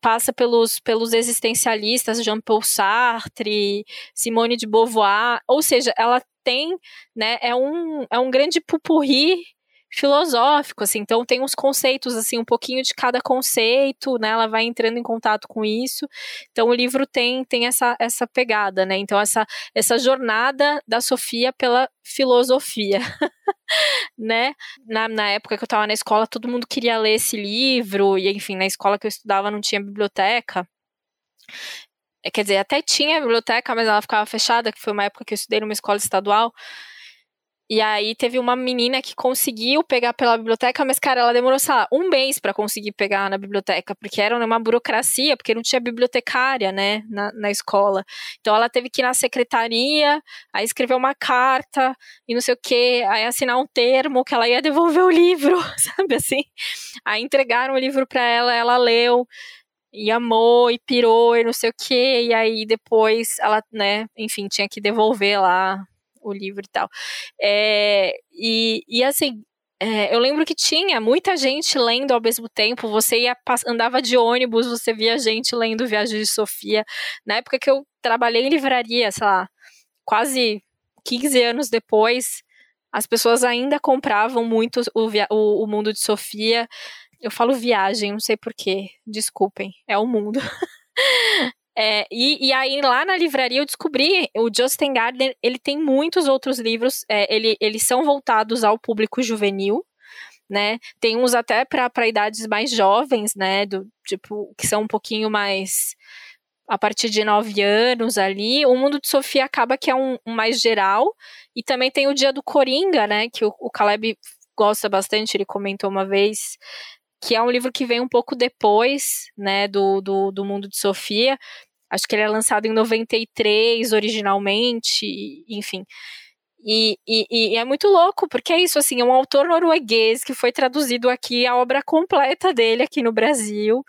passa pelos, pelos existencialistas Jean-Paul Sartre, Simone de Beauvoir, ou seja, ela tem, né, é um, é um grande pupurri filosófico, assim, então tem uns conceitos, assim, um pouquinho de cada conceito, né, ela vai entrando em contato com isso, então o livro tem, tem essa, essa pegada, né, então essa, essa jornada da Sofia pela filosofia, né, na, na época que eu estava na escola, todo mundo queria ler esse livro, e enfim, na escola que eu estudava não tinha biblioteca, é, quer dizer, até tinha biblioteca, mas ela ficava fechada, que foi uma época que eu estudei numa escola estadual, e aí teve uma menina que conseguiu pegar pela biblioteca, mas, cara, ela demorou, sei lá, um mês para conseguir pegar na biblioteca, porque era uma burocracia, porque não tinha bibliotecária, né, na, na escola. Então ela teve que ir na secretaria, aí escrever uma carta e não sei o que, aí assinar um termo que ela ia devolver o livro, sabe assim? Aí entregaram o livro para ela, ela leu e amou e pirou e não sei o que, e aí depois ela, né, enfim, tinha que devolver lá o livro e tal. É, e, e assim, é, eu lembro que tinha muita gente lendo ao mesmo tempo. Você ia, andava de ônibus, você via gente lendo Viagem de Sofia. Na época que eu trabalhei em livraria, sei lá, quase 15 anos depois, as pessoas ainda compravam muito o, o, o Mundo de Sofia. Eu falo viagem, não sei porquê, desculpem, é o mundo. É, e, e, aí lá na livraria eu descobri o Justin Gardner ele tem muitos outros livros é, ele, eles são voltados ao público juvenil né? Tem uns até para idades mais jovens né? Do tipo que são um pouquinho mais a partir de nove anos ali. O mundo de Sofia acaba que é um, um mais geral. E também tem o dia do Coringa né? Que o, o Caleb gosta bastante ele comentou uma vez que é um livro que vem um pouco depois, né, do, do, do Mundo de Sofia, Acho que ele é lançado em 93 originalmente, enfim. E, e, e, é muito louco, porque é isso, assim, é um autor norueguês que foi traduzido aqui, a obra completa dele aqui no Brasil.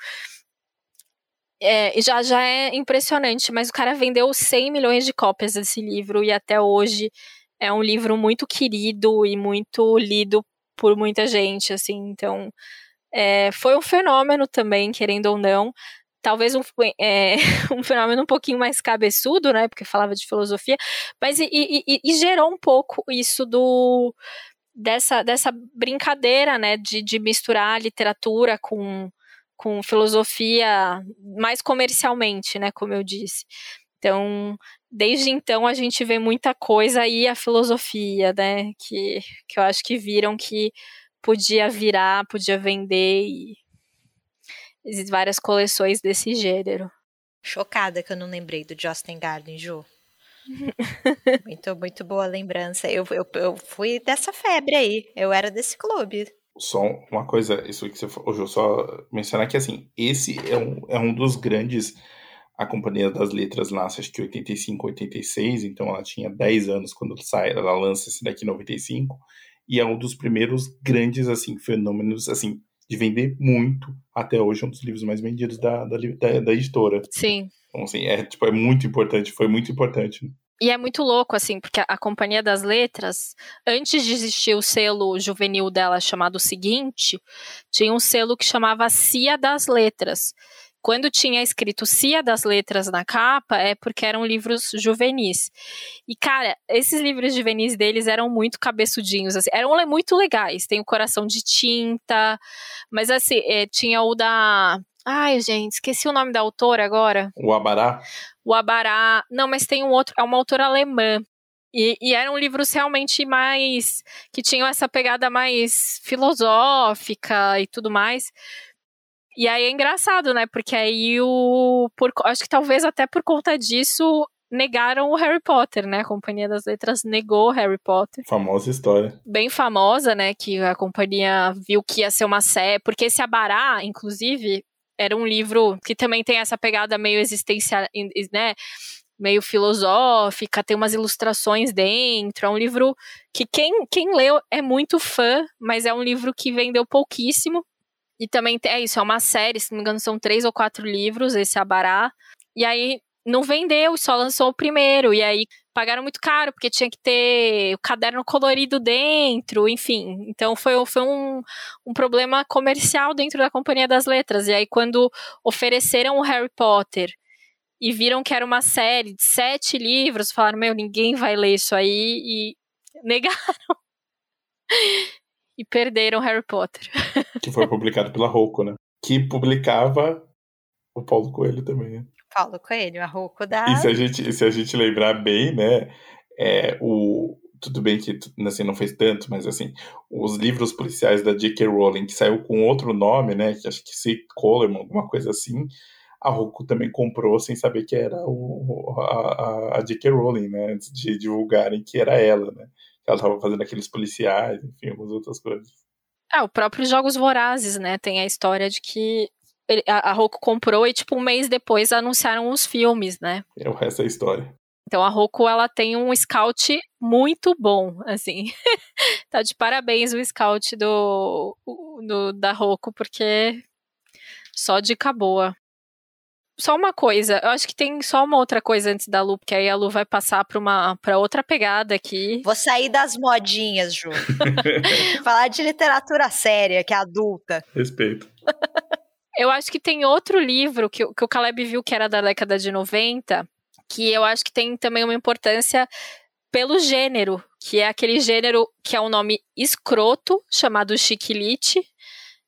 É, já, já é impressionante, mas o cara vendeu 100 milhões de cópias desse livro e até hoje é um livro muito querido e muito lido por muita gente, assim, então é, foi um fenômeno também, querendo ou não, talvez um, é, um fenômeno um pouquinho mais cabeçudo, né? Porque falava de filosofia, mas e, e, e, gerou um pouco isso do dessa, dessa brincadeira, né, de, de misturar literatura com, com filosofia mais comercialmente, né, como eu disse. Então, desde então a gente vê muita coisa e a filosofia, né, que, que eu acho que viram que podia virar, podia vender e existem várias coleções desse gênero. Chocada que eu não lembrei do Justin Garden, Ju. muito, muito boa lembrança. Eu, eu, eu fui dessa febre aí. Eu era desse clube. Só uma coisa, isso que você falou, só mencionar que assim, esse é um, é um dos grandes. A Companhia das Letras nasce acho que 85, 86, então ela tinha 10 anos quando sai, ela lança esse daqui em 95, e é um dos primeiros grandes assim fenômenos assim de vender muito até hoje, é um dos livros mais vendidos da, da, da, da editora. Sim. Então, assim, é, tipo, é muito importante, foi muito importante. E é muito louco, assim, porque a Companhia das Letras, antes de existir o selo juvenil dela chamado Seguinte, tinha um selo que chamava Cia das Letras. Quando tinha escrito Cia das Letras na capa, é porque eram livros juvenis. E, cara, esses livros juvenis deles eram muito cabeçudinhos, assim, eram muito legais. Tem o Coração de Tinta, mas, assim, é, tinha o da Ai, gente, esqueci o nome da autora agora. O Abará? O Abará. Não, mas tem um outro, é uma autora alemã. E, e, eram livros realmente mais. que tinham essa pegada mais filosófica e tudo mais. E aí é engraçado, né? Porque aí o. Por, acho que talvez até por conta disso negaram o Harry Potter, né? A Companhia das Letras negou Harry Potter. Famosa história. Bem famosa, né? Que a companhia viu que ia ser uma série. Porque esse Abará, inclusive, era um livro que também tem essa pegada meio existencial, né? Meio filosófica, tem umas ilustrações dentro. É um livro que quem, quem leu é muito fã, mas é um livro que vendeu pouquíssimo. E também é isso, é uma série, se não me engano, são três ou quatro livros, esse Abará. E aí não vendeu, só lançou o primeiro. E aí pagaram muito caro, porque tinha que ter o caderno colorido dentro, enfim. Então foi, foi um, um problema comercial dentro da Companhia das Letras. E aí, quando ofereceram o Harry Potter e viram que era uma série de sete livros, falaram: Meu, ninguém vai ler isso aí. E negaram. e perderam Harry Potter. Que foi publicado pela Rocco, né? Que publicava o Paulo Coelho também, né? Paulo Coelho, a Rocco da. E se a gente, se a gente lembrar bem, né? É, o, tudo bem que assim, não fez tanto, mas assim, os livros policiais da J.K. Rowling, que saiu com outro nome, né? Que acho que se Coleman, alguma coisa assim, a Roku também comprou sem saber que era o, a, a J.K. Rowling, né? Antes de divulgarem que era ela, né? Ela estava fazendo aqueles policiais, enfim, algumas outras coisas. Ah, o próprio Jogos Vorazes, né? Tem a história de que a, a Roku comprou e, tipo, um mês depois anunciaram os filmes, né? É o resto da história. Então a Roku ela tem um scout muito bom, assim. tá de parabéns o scout do, do da Roku porque só dica boa. Só uma coisa, eu acho que tem só uma outra coisa antes da Lu, porque aí a Lu vai passar para uma para outra pegada aqui. Vou sair das modinhas, Ju. Falar de literatura séria, que é adulta. Respeito. Eu acho que tem outro livro que, que o Caleb viu que era da década de 90, que eu acho que tem também uma importância pelo gênero, que é aquele gênero que é um nome escroto, chamado chiquilite,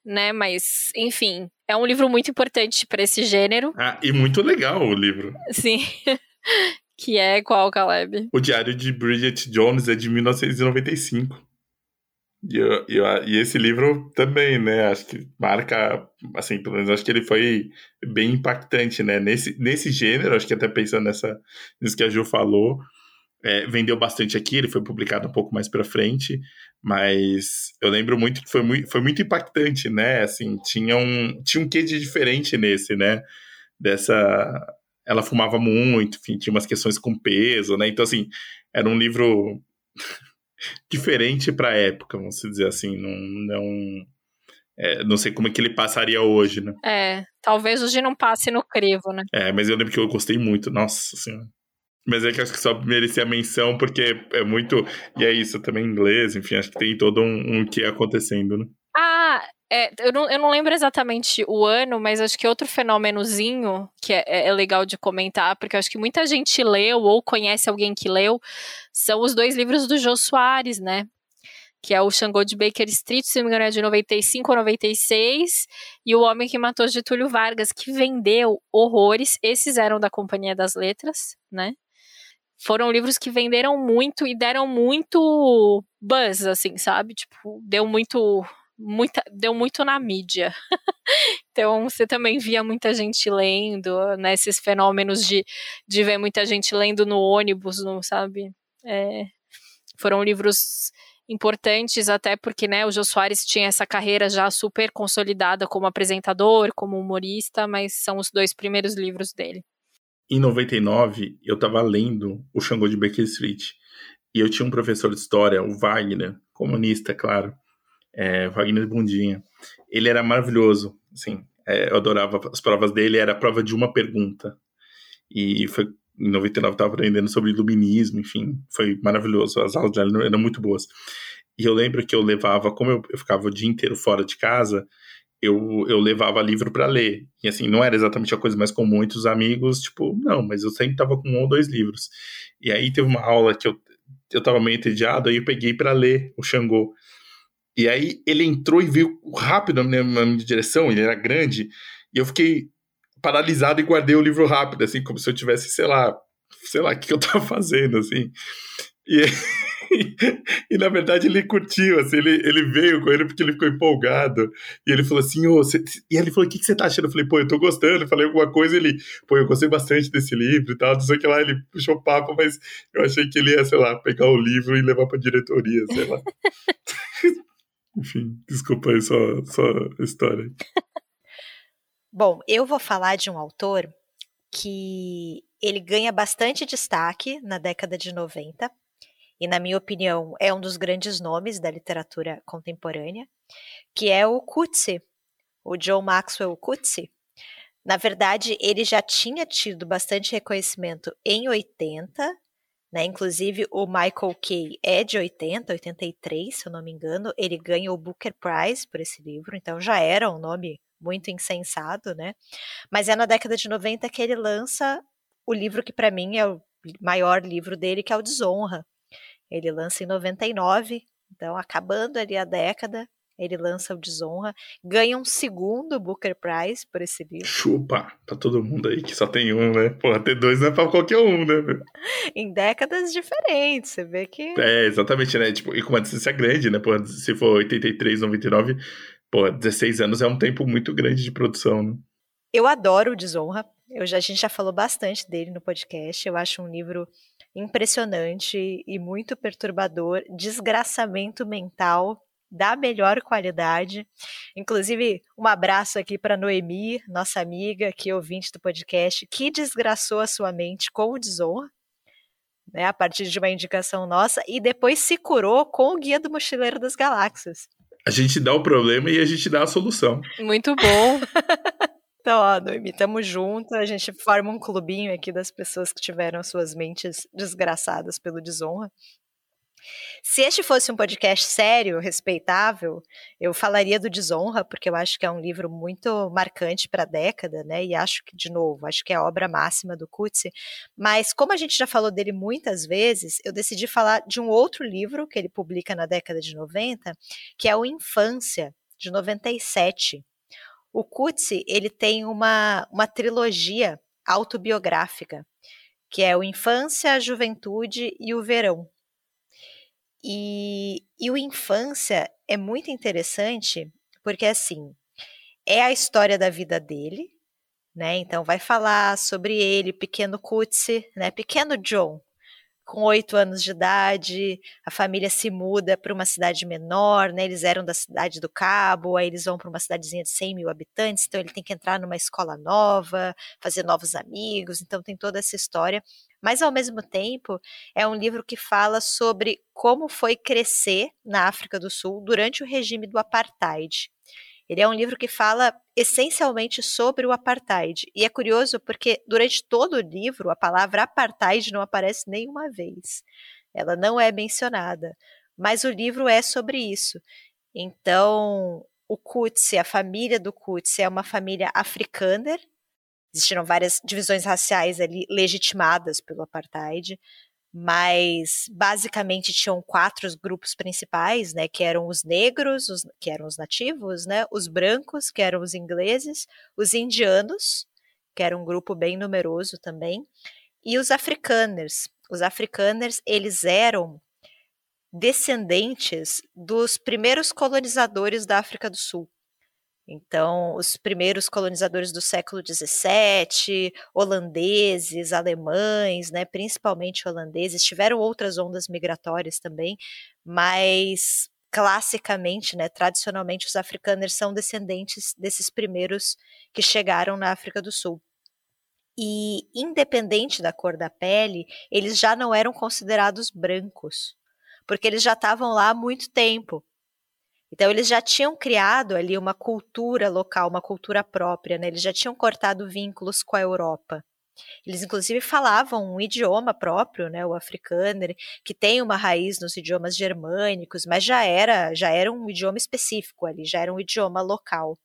né? Mas, enfim, é um livro muito importante para esse gênero. Ah, e muito legal o livro. Sim. que é qual, Caleb? O Diário de Bridget Jones é de 1995. E, eu, eu, e esse livro também, né? Acho que marca, assim, pelo menos acho que ele foi bem impactante, né? Nesse, nesse gênero, acho que até pensando nessa, nisso que a Ju falou, é, vendeu bastante aqui, ele foi publicado um pouco mais para frente, mas eu lembro muito que foi muito, foi muito impactante, né? Assim, tinha um, tinha um quê de diferente nesse, né? Dessa. Ela fumava muito, enfim, tinha umas questões com peso, né? Então, assim, era um livro diferente para a época, vamos dizer assim. Não, não, é, não sei como é que ele passaria hoje, né? É, talvez hoje não passe no crivo, né? É, mas eu lembro que eu gostei muito, nossa senhora. Mas é que acho que só merecia menção, porque é muito. E é isso, também em inglês, enfim, acho que tem todo um, um que acontecendo, né? Ah, é, eu, não, eu não lembro exatamente o ano, mas acho que outro fenômenozinho que é, é, é, legal de comentar, porque acho que muita gente leu ou conhece alguém que leu, são os dois livros do Jô Soares, né? que é o Xangô de Baker Street, se não me engano é de 95 ou 96, e O Homem que Matou Getúlio Vargas, que vendeu horrores. Esses eram da Companhia das Letras, né? Foram livros que venderam muito e deram muito buzz, assim, sabe? Tipo, deu muito muita, deu muito na mídia. então você também via muita gente lendo, né? Esses fenômenos de, de ver muita gente lendo no ônibus, não sabe? É, foram livros importantes até porque, né, o Jô Soares tinha essa carreira já super consolidada como apresentador, como humorista, mas são os dois primeiros livros dele. Em 99, eu estava lendo o Xangô de Baker Street, e eu tinha um professor de história, o Wagner, comunista, claro, é, Wagner Bundinha. Ele era maravilhoso, assim, é, eu adorava as provas dele, era a prova de uma pergunta. E foi em 99 estava aprendendo sobre iluminismo, enfim, foi maravilhoso. As aulas dele eram muito boas. E eu lembro que eu levava, como eu, eu ficava o dia inteiro fora de casa, eu, eu levava livro para ler. E assim, não era exatamente a coisa mais comum entre os amigos, tipo, não, mas eu sempre tava com um ou dois livros. E aí teve uma aula que eu, eu tava meio entediado, aí eu peguei para ler o Xangô. E aí ele entrou e veio rápido na minha, na minha direção, ele era grande, e eu fiquei paralisado e guardei o livro rápido, assim, como se eu tivesse, sei lá, sei lá, o que eu tava fazendo, assim. E, e na verdade ele curtiu, assim, ele, ele veio com ele porque ele ficou empolgado. E ele falou assim, oh, e ele falou, o que, que você tá achando? Eu falei, pô, eu tô gostando. Eu falei alguma coisa, ele, pô, eu gostei bastante desse livro e tal, não sei o que lá. Ele puxou papo, mas eu achei que ele ia, sei lá, pegar o livro e levar pra diretoria, sei lá. Enfim, desculpa aí só, só a história. Bom, eu vou falar de um autor que ele ganha bastante destaque na década de 90 e, na minha opinião, é um dos grandes nomes da literatura contemporânea, que é o Coetzee, o John Maxwell Coetzee. Na verdade, ele já tinha tido bastante reconhecimento em 80 né? Inclusive, o Michael Kay é de 80, 83, se eu não me engano. Ele ganha o Booker Prize por esse livro, então já era um nome muito insensado, né? Mas é na década de 90 que ele lança o livro que para mim é o maior livro dele, que é o Desonra. Ele lança em 99, então acabando ali a década, ele lança o Desonra, ganha um segundo Booker Prize por esse livro. Chupa, pra todo mundo aí que só tem um, né? Porra, ter dois não é pra qualquer um, né? em décadas diferentes, você vê que. É, exatamente, né? Tipo, e com uma distância grande, né? Porra, se for 83, 99, pô, 16 anos é um tempo muito grande de produção, né? Eu adoro o Desonra. Eu já, a gente já falou bastante dele no podcast. Eu acho um livro impressionante e muito perturbador, desgraçamento mental da melhor qualidade. Inclusive, um abraço aqui para Noemi, nossa amiga, que é ouvinte do podcast, que desgraçou a sua mente com o Desonra, né, a partir de uma indicação nossa, e depois se curou com o Guia do Mochileiro das Galáxias. A gente dá o problema e a gente dá a solução. Muito bom. então, ó, Noemi, tamo junto. A gente forma um clubinho aqui das pessoas que tiveram suas mentes desgraçadas pelo desonra. Se este fosse um podcast sério, respeitável, eu falaria do Desonra, porque eu acho que é um livro muito marcante para a década, né? E acho que, de novo, acho que é a obra máxima do Coetzee. Mas, como a gente já falou dele muitas vezes, eu decidi falar de um outro livro que ele publica na década de 90, que é o Infância, de 97. O Coetzee, ele tem uma, uma trilogia autobiográfica, que é o Infância, a Juventude e o Verão. E, e o Infância é muito interessante porque, assim, é a história da vida dele, né? Então, vai falar sobre ele, pequeno Kutsi, né? Pequeno John, com oito anos de idade, a família se muda para uma cidade menor, né? Eles eram da cidade do Cabo, aí eles vão para uma cidadezinha de 100 mil habitantes, então ele tem que entrar numa escola nova, fazer novos amigos, então tem toda essa história. Mas, ao mesmo tempo, é um livro que fala sobre como foi crescer na África do Sul durante o regime do apartheid. Ele é um livro que fala essencialmente sobre o apartheid. E é curioso porque durante todo o livro a palavra apartheid não aparece nenhuma vez. Ela não é mencionada. Mas o livro é sobre isso. Então, o Kutsi, a família do Kutsi é uma família afrikaner, existiram várias divisões raciais ali legitimadas pelo apartheid, mas basicamente tinham quatro grupos principais, né, que eram os negros, os, que eram os nativos, né, os brancos, que eram os ingleses, os indianos, que era um grupo bem numeroso também, e os africaners. Os africaners, eles eram descendentes dos primeiros colonizadores da África do Sul. Então, os primeiros colonizadores do século XVII, holandeses, alemães, né, principalmente holandeses, tiveram outras ondas migratórias também, mas classicamente, né, tradicionalmente, os africanos são descendentes desses primeiros que chegaram na África do Sul. E, independente da cor da pele, eles já não eram considerados brancos, porque eles já estavam lá há muito tempo. Então, eles já tinham criado ali uma cultura local, uma cultura própria, né? eles já tinham cortado vínculos com a Europa. Eles, inclusive, falavam um idioma próprio, né, o africâner, que tem uma raiz nos idiomas germânicos, mas já era, já era um idioma específico ali, já era um idioma local.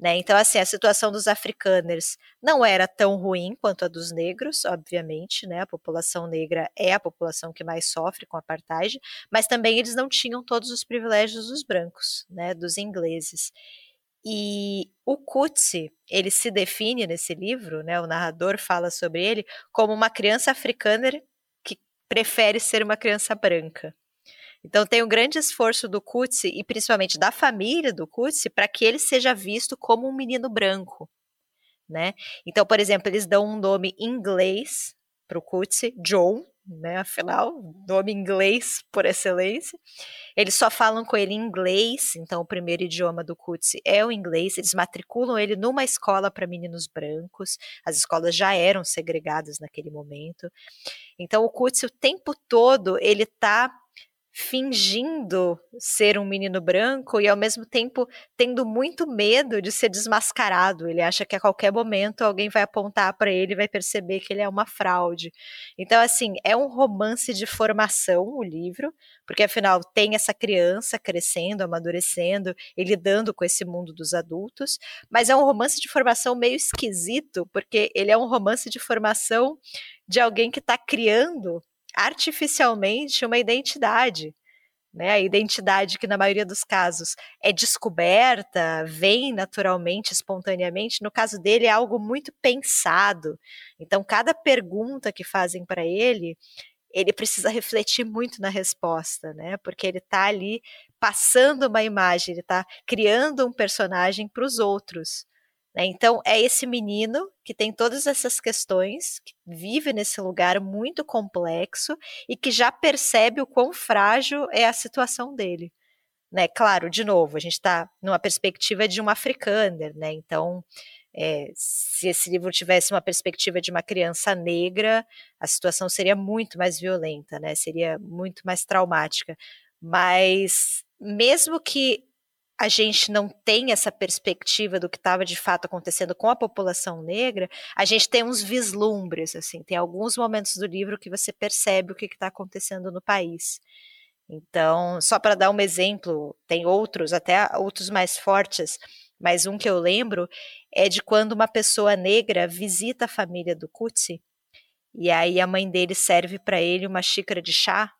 Né? Então, assim, a situação dos africaners não era tão ruim quanto a dos negros, obviamente, né? A população negra é a população que mais sofre com apartheid, mas também eles não tinham todos os privilégios dos brancos, né? Dos ingleses. E o Kutsi, ele se define nesse livro, né? O narrador fala sobre ele como uma criança africaner que prefere ser uma criança branca. Então tem um grande esforço do Kutsi e principalmente da família do Kutsi para que ele seja visto como um menino branco, né? Então, por exemplo, eles dão um nome inglês para o Kutsi, John, né? Afinal, nome inglês por excelência. Eles só falam com ele em inglês, então o primeiro idioma do Kutsi é o inglês. Eles matriculam ele numa escola para meninos brancos. As escolas já eram segregadas naquele momento. Então o Kutsi o tempo todo ele está fingindo ser um menino branco e ao mesmo tempo tendo muito medo de ser desmascarado. Ele acha que a qualquer momento alguém vai apontar para ele e vai perceber que ele é uma fraude. Então, assim, é um romance de formação o livro, porque afinal tem essa criança crescendo, amadurecendo e lidando com esse mundo dos adultos, mas é um romance de formação meio esquisito, porque ele é um romance de formação de alguém que está criando artificialmente uma identidade. Né, a identidade que, na maioria dos casos, é descoberta, vem naturalmente, espontaneamente. No caso dele, é algo muito pensado. Então, cada pergunta que fazem para ele, ele precisa refletir muito na resposta, né? Porque ele está ali passando uma imagem, ele está criando um personagem para os outros. Né? Então, é esse menino que tem todas essas questões, que vive nesse lugar muito complexo e que já percebe o quão frágil é a situação dele. Né? Claro, de novo, a gente está numa perspectiva de um africaner, né? Então, é, se esse livro tivesse uma perspectiva de uma criança negra, a situação seria muito mais violenta, né? Seria muito mais traumática. Mas mesmo que a gente não tem essa perspectiva do que estava de fato acontecendo com a população negra, a gente tem uns vislumbres, assim, tem alguns momentos do livro que você percebe o que está acontecendo no país. Então, só para dar um exemplo, tem outros, até outros mais fortes, mas um que eu lembro é de quando uma pessoa negra visita a família do Kutsi, e aí a mãe dele serve para ele uma xícara de chá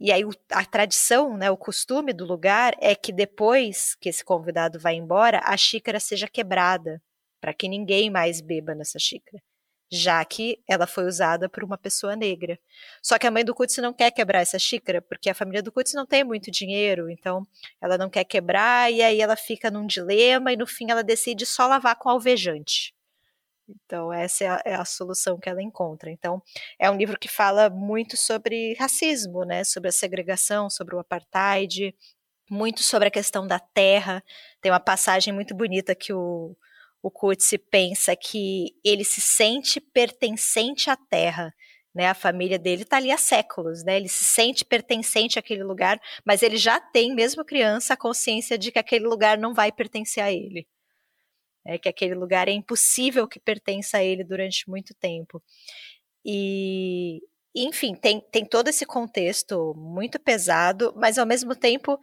e aí a tradição, né, o costume do lugar é que depois que esse convidado vai embora, a xícara seja quebrada, para que ninguém mais beba nessa xícara, já que ela foi usada por uma pessoa negra. Só que a mãe do Kutsi não quer quebrar essa xícara, porque a família do Kutsi não tem muito dinheiro, então ela não quer quebrar, e aí ela fica num dilema, e no fim ela decide só lavar com alvejante. Então, essa é a, é a, solução que ela encontra. Então, é um livro que fala muito sobre racismo, né? sobre a segregação, sobre o apartheid, muito sobre a questão da terra. Tem uma passagem muito bonita que o, o pensa que ele se sente pertencente à terra. Né, a família dele está ali há séculos, né? Ele se sente pertencente àquele lugar, mas ele já tem, mesmo criança, a consciência de que aquele lugar não vai pertencer a ele é que aquele lugar é impossível que pertença a ele durante muito tempo. E, enfim, tem, tem todo esse contexto muito pesado, mas ao mesmo tempo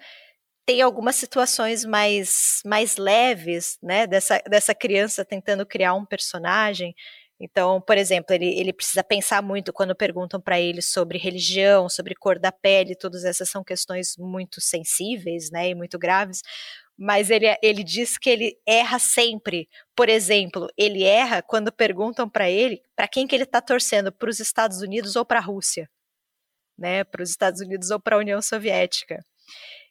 tem algumas situações mais, mais leves, né, dessa, dessa criança tentando criar um personagem, Então, por exemplo, ele, ele precisa pensar muito quando perguntam para ele sobre religião, sobre cor da pele, todas essas são questões muito sensíveis, né, e muito graves. Mas ele, ele diz que ele erra sempre. Por exemplo, ele erra quando perguntam para ele para quem que ele está torcendo, para os Estados Unidos ou para a Rússia, né, para os Estados Unidos ou para a União Soviética.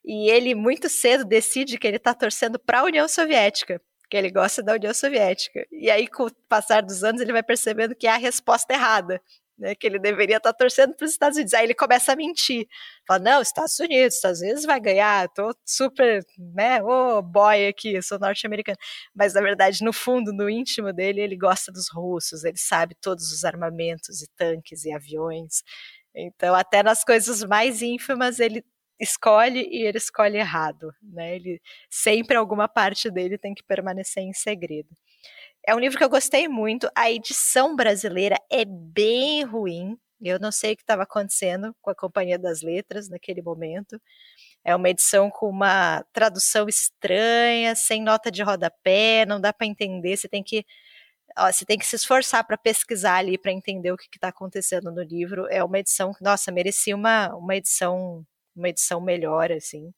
E ele muito cedo decide que ele está torcendo para a União Soviética que ele gosta da União Soviética. E aí, com o passar dos anos, ele vai percebendo que é a resposta errada, né? Que ele deveria estar torcendo para os Estados Unidos. Aí ele começa a mentir. Fala, não, Estados Unidos, Estados Unidos vai ganhar, tô super, né, ô oh, boy aqui, sou norte-americano. Mas, na verdade, no fundo, no íntimo dele, ele gosta dos russos, ele sabe todos os armamentos e tanques e aviões. Então, até nas coisas mais ínfimas, ele escolhe e ele escolhe errado, né? Ele sempre alguma parte dele tem que permanecer em segredo. É um livro que eu gostei muito. A edição brasileira é bem ruim. Eu não sei o que estava acontecendo com a Companhia das Letras naquele momento. É uma edição com uma tradução estranha, sem nota de rodapé, não dá para entender. Você tem que ó, você tem que se esforçar para pesquisar ali para entender o que está acontecendo no livro. É uma edição que, nossa, merecia uma, uma edição uma edição melhor, assim.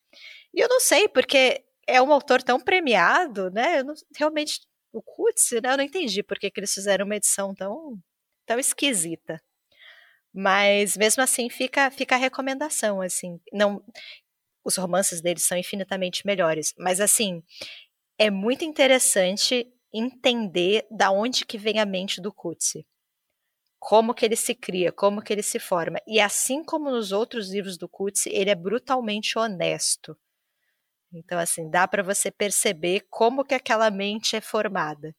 E eu não sei, porque é um autor tão premiado, né? Eu não, realmente, o Kutz, né? Eu não entendi por que, eles fizeram uma edição tão, tão esquisita. Mas mesmo assim fica, fica a recomendação, assim. Não, os romances deles são infinitamente melhores, mas assim, é muito interessante entender da onde que vem a mente do Kutsi como que ele se cria, como que ele se forma. E assim como nos outros livros do Coetzee, ele é brutalmente honesto. Então, assim, dá para você perceber como que aquela mente é formada.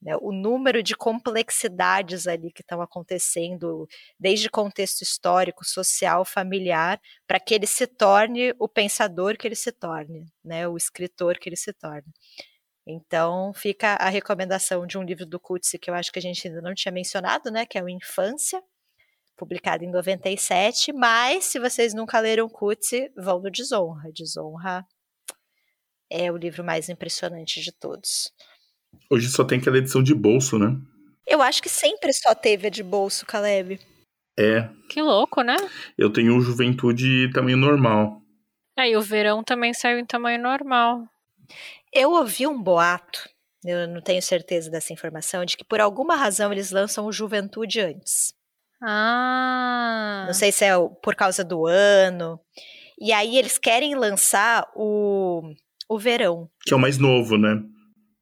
Né? O número de complexidades ali que estão acontecendo, desde contexto histórico, social, familiar, para que ele se torne o pensador que ele se torne, né? o escritor que ele se torne. Então, fica a recomendação de um livro do Coetzee que eu acho que a gente ainda não tinha mencionado, né, que é o Infância, publicado em 97, mas se vocês nunca leram Coetzee, vão no Desonra. Desonra é o livro mais impressionante de todos. Hoje só tem aquela edição de bolso, né? Eu acho que sempre só teve a de bolso, Caleb. É. Que louco, né? Eu tenho Juventude tamanho normal. Aí é, o verão também saiu em tamanho normal. Eu ouvi um boato, eu não tenho certeza dessa informação, de que por alguma razão eles lançam o Juventude antes. Ah. Não sei se é por causa do ano. E aí eles querem lançar o, o verão. Que é o mais novo, né?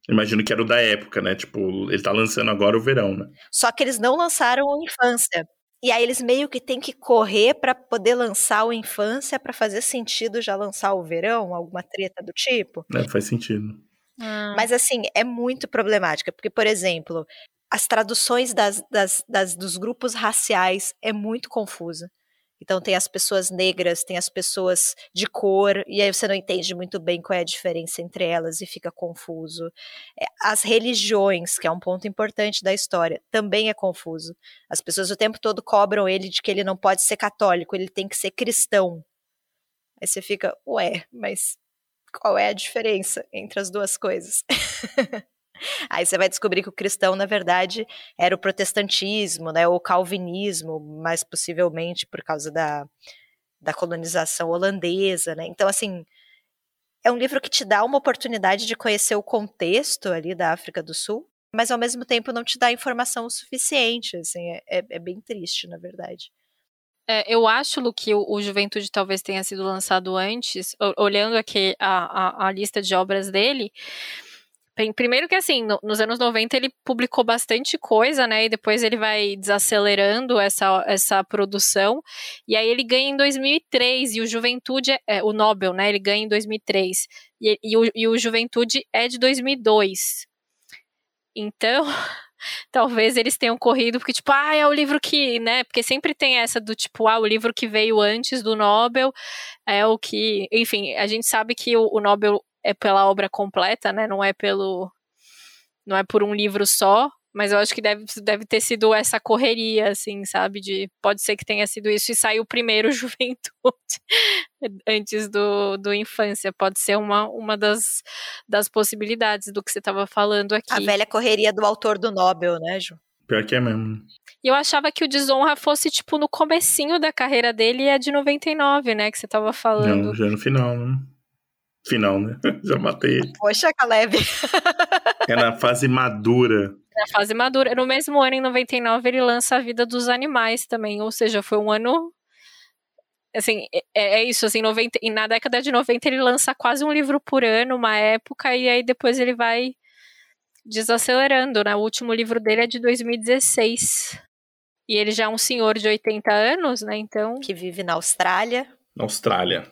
Imagino que era o da época, né? Tipo, ele tá lançando agora o verão, né? Só que eles não lançaram o infância. E aí eles meio que têm que correr para poder lançar o infância para fazer sentido já lançar o verão, alguma treta do tipo. É, faz sentido. Ah. Mas assim, é muito problemática, porque, por exemplo, as traduções das, das, das, dos grupos raciais é muito confusa. Então tem as pessoas negras, tem as pessoas de cor, e aí você não entende muito bem qual é a diferença entre elas e fica confuso. É, as religiões, que é um ponto importante da história, também é confuso. As pessoas o tempo todo cobram ele de que ele não pode ser católico, ele tem que ser cristão. Aí você fica, ué, mas qual é a diferença entre as duas coisas? Aí você vai descobrir que o cristão, na verdade, era o protestantismo, né, ou o calvinismo, mais possivelmente por causa da, da colonização holandesa, né? Então, assim, é um livro que te dá uma oportunidade de conhecer o contexto ali da África do Sul, mas ao mesmo tempo não te dá informação o suficiente, assim, é, é, é bem triste, na verdade. É, eu acho, Lu, que o, o, Juventude talvez tenha sido lançado antes, olhando aqui a, a, a lista de obras dele, Primeiro que assim, no, nos anos 90 ele publicou bastante coisa, né? E depois ele vai desacelerando essa, essa produção. E aí ele ganha em 2003 e o Juventude, é, é, o Nobel, né? Ele ganha em 2003 e, e, o, e o Juventude é de 2002. Então, talvez eles tenham corrido porque tipo, ah, é o livro que, né? Porque sempre tem essa do tipo, ah, o livro que veio antes do Nobel é o que, enfim, a gente sabe que o, o Nobel é pela obra completa, né? Não é pelo. Não é por um livro só. Mas eu acho que deve, deve ter sido essa correria, assim, sabe? De pode ser que tenha sido isso e saiu primeiro Juventude antes do, do Infância. Pode ser uma, uma das, das possibilidades do que você estava falando aqui. A velha correria do autor do Nobel, né, Ju? Pior que é mesmo. E eu achava que o Desonra fosse, tipo, no comecinho da carreira dele e é de 99, né? Que você tava falando. Não, já no final, né? Final, né? já matei ele. Poxa, Caleb. é na fase madura. Na fase madura. No mesmo ano, em 99, ele lança A Vida dos Animais também. Ou seja, foi um ano assim, é, é, isso, assim, 90, e na década de 90 ele lança quase um livro por ano, uma época, e aí depois ele vai desacelerando, né? O último livro dele é de 2016. E ele já é um senhor de 80 anos, né? Então. Que vive na Austrália. Na Austrália.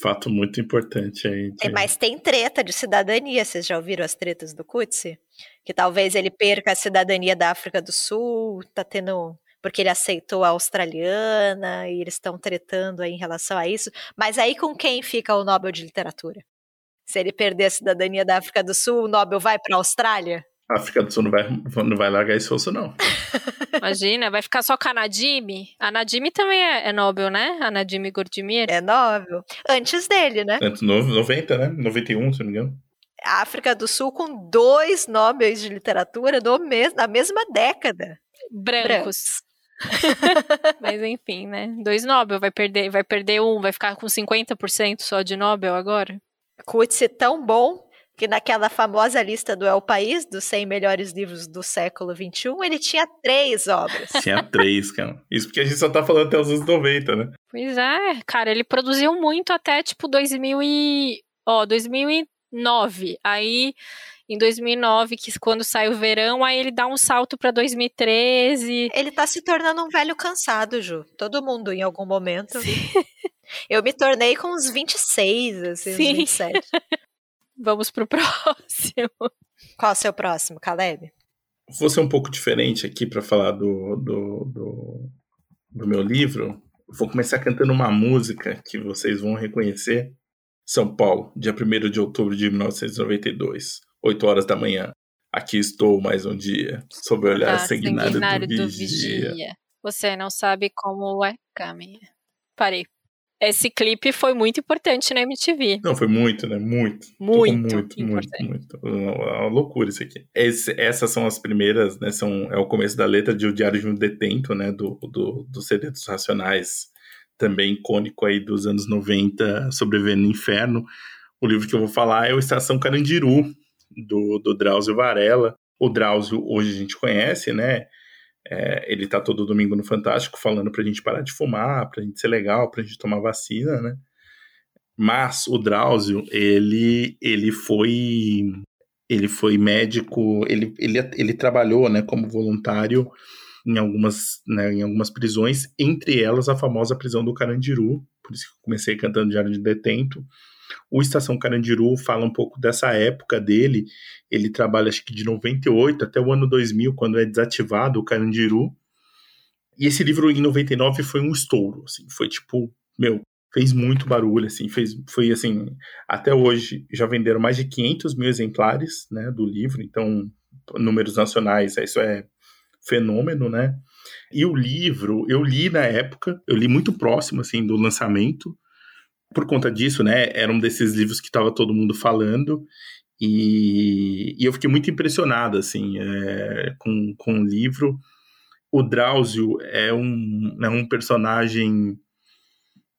Fato muito importante aí. De... Mas tem treta de cidadania. Vocês já ouviram as tretas do Kutsi? Que talvez ele perca a cidadania da África do Sul, tá tendo. Porque ele aceitou a australiana e eles estão tretando aí em relação a isso. Mas aí com quem fica o Nobel de Literatura? Se ele perder a cidadania da África do Sul, o Nobel vai para a Austrália? A África do Sul não vai, não vai largar esse osso, não. Imagina, vai ficar só com a Nadime. A Nadime também é, é Nobel, né? A Nadime Gordimir. É Nobel. Antes dele, né? Antes, 90, né? 91, se não me engano. A África do Sul com dois Nobels de literatura no mes na mesma década. Brancos. Brancos. Mas enfim, né? Dois Nobel, vai perder, vai perder um, vai ficar com 50% só de Nobel agora. Coetzee tão bom que naquela famosa lista do El País, dos 100 melhores livros do século XXI, ele tinha três obras. Tinha três, cara. Isso porque a gente só tá falando até os anos 90, né? Pois é, cara, ele produziu muito até, tipo, 2000 e... Ó, 2009. Aí, em 2009, que quando sai o verão, aí ele dá um salto para 2013. Ele tá se tornando um velho cansado, Ju. Todo mundo, em algum momento. Sim. Eu me tornei com uns 26, assim, Sim. uns 27. Vamos pro próximo. Qual é o seu próximo, Caleb? Vou ser um pouco diferente aqui para falar do, do, do, do, meu livro. Vou começar cantando uma música que vocês vão reconhecer. São Paulo, dia 1 de outubro de 1992, 8 horas da manhã. Aqui estou mais um dia, sob o olhar ah, sanguinário, sanguinário do, do vigia. vigia. Você não sabe como é caminhar. Parei esse clipe foi muito importante na MTV. Não, foi muito, né? Muito. Muito, muito, importante. muito, muito. Uma loucura isso aqui. Esse, essas são as primeiras, né? São, é o começo da letra de O Diário de um Detento, né? Do, do, do CD dos Racionais, também icônico aí dos anos 90, Sobrevivendo no Inferno. O livro que eu vou falar é o Estação Carandiru, do, do Drauzio Varela. O Drauzio, hoje a gente conhece, né? É, ele tá todo domingo no Fantástico falando pra gente parar de fumar, pra gente ser legal, pra gente tomar vacina, né? Mas o Drauzio, ele, ele foi ele foi médico, ele, ele, ele trabalhou, né, como voluntário em algumas, né, em algumas prisões, entre elas a famosa prisão do Carandiru, por isso que eu comecei cantando Diário de Detento, o Estação Carandiru fala um pouco dessa época dele. Ele trabalha, acho que de 98 até o ano 2000, quando é desativado o Carandiru. E esse livro, em 99, foi um estouro. Assim, foi tipo, meu, fez muito barulho, assim, fez, foi assim, até hoje já venderam mais de 500 mil exemplares, né, do livro, então, números nacionais, isso é fenômeno, né, e o livro, eu li na época, eu li muito próximo, assim, do lançamento, por conta disso, né, era um desses livros que estava todo mundo falando, e, e, eu fiquei muito impressionado, assim, é, com, com o livro. O Drauzio é um, é um personagem,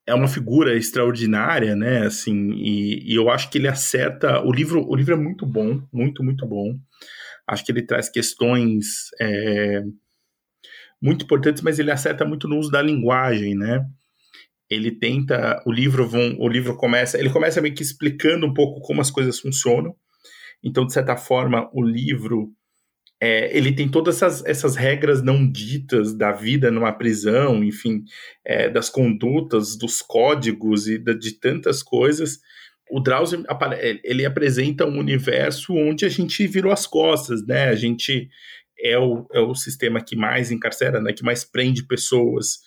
é uma figura extraordinária, né, assim, e, e eu acho que ele acerta, o livro, o livro é muito bom, muito, muito bom. Acho que ele traz questões é, muito importantes, mas ele acerta muito no uso da linguagem, né, ele tenta o livro vão, o livro começa ele começa meio que explicando um pouco como as coisas funcionam. Então de certa forma o livro é, ele tem todas essas, essas regras não ditas da vida numa prisão enfim é, das condutas dos códigos e de, de tantas coisas. O Drauzio ele apresenta um universo onde a gente virou as costas né? A gente é o, é o sistema que mais encarcera né? Que mais prende pessoas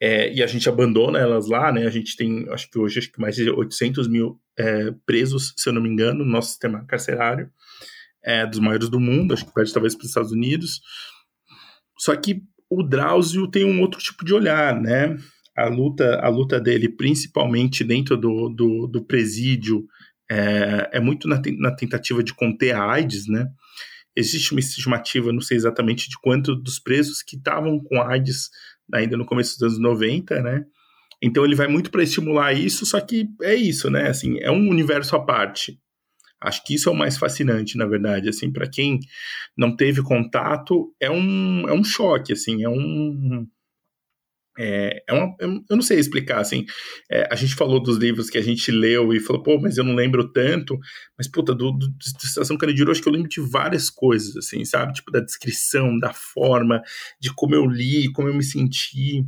é, e a gente abandona elas lá, né? A gente tem, acho que hoje, acho que mais de 800 mil é, presos, se eu não me engano, no nosso sistema carcerário, é, dos maiores do mundo, acho que perde talvez para os Estados Unidos. Só que o Drauzio tem um outro tipo de olhar, né? A luta, a luta dele, principalmente dentro do, do, do presídio, é, é muito na, na tentativa de conter a AIDS, né? existe uma estimativa, não sei exatamente de quanto dos presos que estavam com AIDS ainda no começo dos anos 90, né? Então ele vai muito para estimular isso, só que é isso, né? Assim, é um universo à parte. Acho que isso é o mais fascinante, na verdade, assim, para quem não teve contato, é um, é um choque, assim, é um é, é uma, eu não sei explicar, assim, é, a gente falou dos livros que a gente leu e falou, pô, mas eu não lembro tanto, mas, puta, do, do, do Estação Carandiru, acho que eu lembro de várias coisas, assim, sabe, tipo, da descrição, da forma, de como eu li, como eu me senti,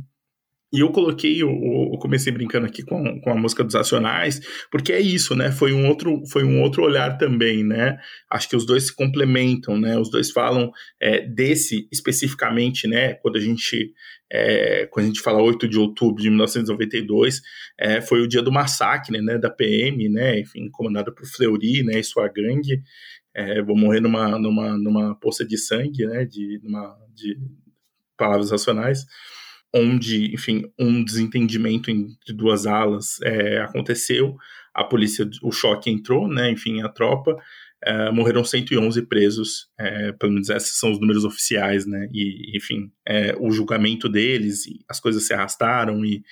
e eu coloquei, eu, eu, comecei brincando aqui com, com a música dos Racionais, porque é isso, né? Foi um outro, foi um outro olhar também, né? Acho que os dois se complementam, né? Os dois falam é, desse especificamente, né? Quando a gente é, quando a gente fala 8 de outubro de 1992, é, foi o dia do massacre, né? Da PM, né? Enfim, comandado por Fleury, né? E sua gangue. É, vou morrer numa, numa, numa poça de sangue, né? De, numa, de palavras racionais onde, enfim, um desentendimento entre duas alas é, aconteceu, a polícia, o choque entrou, né, enfim, a tropa, é, morreram 111 presos, é, pelo menos esses são os números oficiais, né, e, enfim, é, o julgamento deles, as coisas se arrastaram e,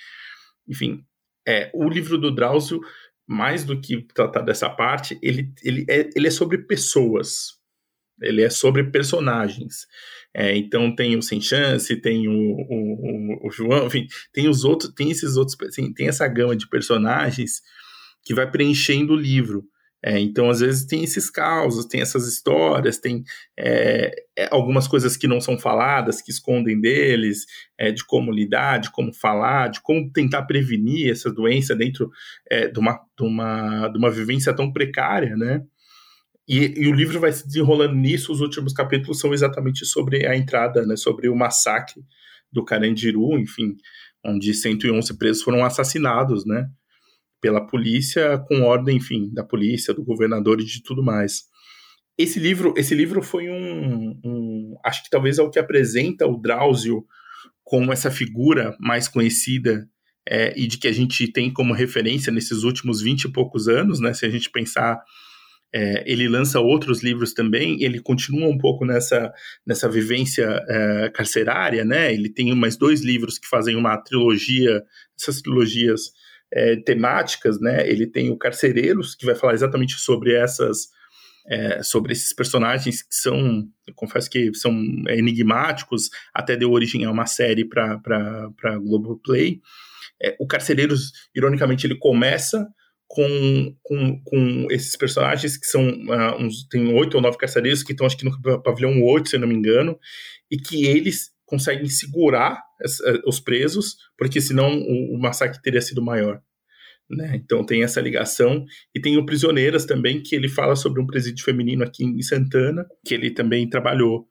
enfim, é, o livro do Drauzio, mais do que tratar dessa parte, ele, ele, é, ele é sobre pessoas, ele é sobre personagens, é, então tem o Sem Chance, tem o, o, o, João, enfim, tem os outros, tem esses outros, assim, tem essa gama de personagens que vai preenchendo o livro. É, então, às vezes, tem esses causos, tem essas histórias, tem é, é algumas coisas que não são faladas, que escondem deles, é, de como lidar, de como falar, de como tentar prevenir essa doença dentro é, de, uma, de, uma, de uma vivência tão precária, né? E, e, o livro vai se desenrolando nisso. Os últimos capítulos são exatamente sobre a entrada, né, sobre o massacre do Carandiru, enfim, onde 111 presos foram assassinados, né, pela polícia, com ordem, enfim, da polícia, do governador e de tudo mais. Esse livro, esse livro foi um, um acho que talvez é o que apresenta o Drauzio como essa figura mais conhecida é, e de que a gente tem como referência nesses últimos 20 e poucos anos, né, se a gente pensar é, ele lança outros livros também, ele continua um pouco nessa, nessa vivência é, carcerária, né? Ele tem mais dois livros que fazem uma trilogia, essas trilogias é, temáticas, né? Ele tem o Carcereiros, que vai falar exatamente sobre essas, é, sobre esses personagens que são, confesso que são enigmáticos, até deu origem a uma série para Globoplay. É, o Carcereiros, ironicamente, ele começa com, com, com esses personagens que são uh, uns, tem oito ou nove carcereiros que estão acho que no pavilhão 8, se eu não me engano, e que eles conseguem segurar as, uh, os presos, porque senão o, o, massacre teria sido maior. Né? Então tem essa ligação. E tem o Prisioneiras também, que ele fala sobre um presídio feminino aqui em Santana, que ele também trabalhou.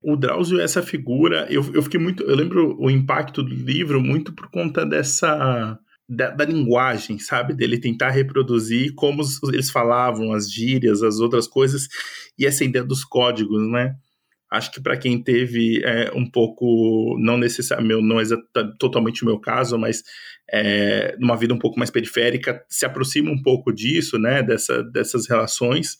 O Drauzio é essa figura, eu, eu fiquei muito. Eu lembro o impacto do livro muito por conta dessa da, da, linguagem, sabe? Dele tentar reproduzir como eles falavam, as gírias, as outras coisas, e essa ideia dos códigos, né? Acho que para quem teve é, um pouco, não necessariamente, não é totalmente o meu caso, mas é, numa vida um pouco mais periférica, se aproxima um pouco disso, né? Dessa, dessas relações.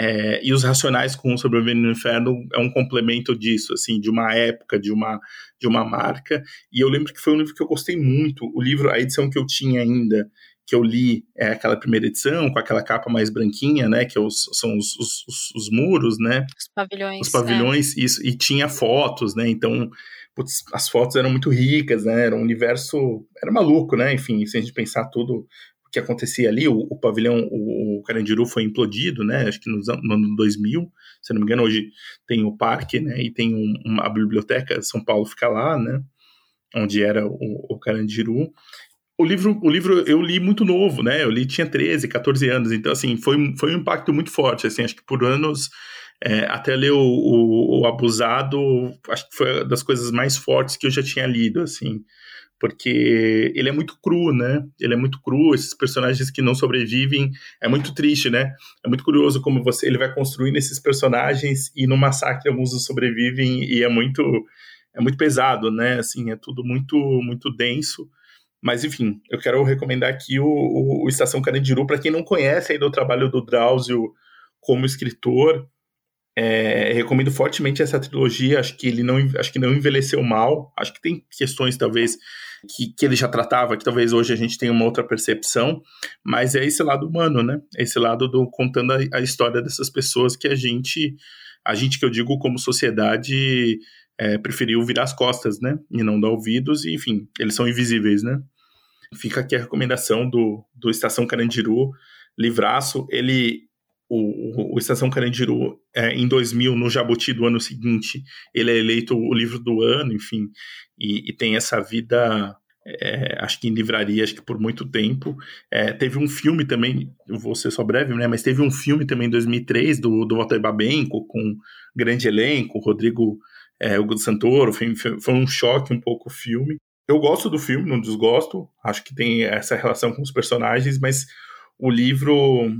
É, e os Racionais com Sobrevivendo no Inferno é um complemento disso, assim, de uma época, de uma, de uma marca. E eu lembro que foi um livro que eu gostei muito. O livro, a edição que eu tinha ainda, que eu li, é aquela primeira edição, com aquela capa mais branquinha, né, que é os, são os, os, os, os, muros, né? Os pavilhões. Os pavilhões, é. isso, e tinha fotos, né, então... Putz, as fotos eram muito ricas, né? Era um universo. Era maluco, né? Enfim, se a gente pensar tudo que acontecia ali, o, o pavilhão, o, o, Carandiru foi implodido, né, acho que no, no ano 2000, se não me engano, hoje tem o parque, né, e tem um, uma, a biblioteca, São Paulo fica lá, né, onde era o, o Carandiru. O livro, o livro eu li muito novo, né, eu li, tinha 13, 14 anos, então, assim, foi, foi um impacto muito forte, assim, acho que por anos, é, até ler o, o, o Abusado, acho que foi das coisas mais fortes que eu já tinha lido, assim, porque ele é muito cru, né? Ele é muito cru, esses personagens que não sobrevivem, é muito triste, né? É muito curioso como você ele vai construindo esses personagens e no massacre alguns sobrevivem e é muito é muito pesado, né? Assim, é tudo muito muito denso. Mas enfim, eu quero recomendar aqui o, o, o Estação Carandiru para quem não conhece ainda o trabalho do Drauzio como escritor. É, recomendo fortemente essa trilogia. Acho que ele não, acho que não envelheceu mal. Acho que tem questões, talvez, que, que ele já tratava, que talvez hoje a gente tenha uma outra percepção, mas é esse lado humano, né? Esse lado do contando a, a história dessas pessoas que a gente, a gente que eu digo como sociedade, é, preferiu virar as costas, né? E não dar ouvidos, e enfim, eles são invisíveis, né? Fica aqui a recomendação do, do Estação Carandiru, livraço. Ele o, o, Estação Carandiru, é, em 2000, no Jabuti do ano seguinte, ele é eleito o livro do ano, enfim, e, e tem essa vida, é, acho que em livraria, acho que por muito tempo. É, teve um filme também, vou ser só breve, né, mas teve um filme também em 2003 do, do Walter Babenco, com grande elenco, Rodrigo é, Hugo Santoro, foi, foi um choque um pouco o filme. Eu gosto do filme, não desgosto, acho que tem essa relação com os personagens, mas o livro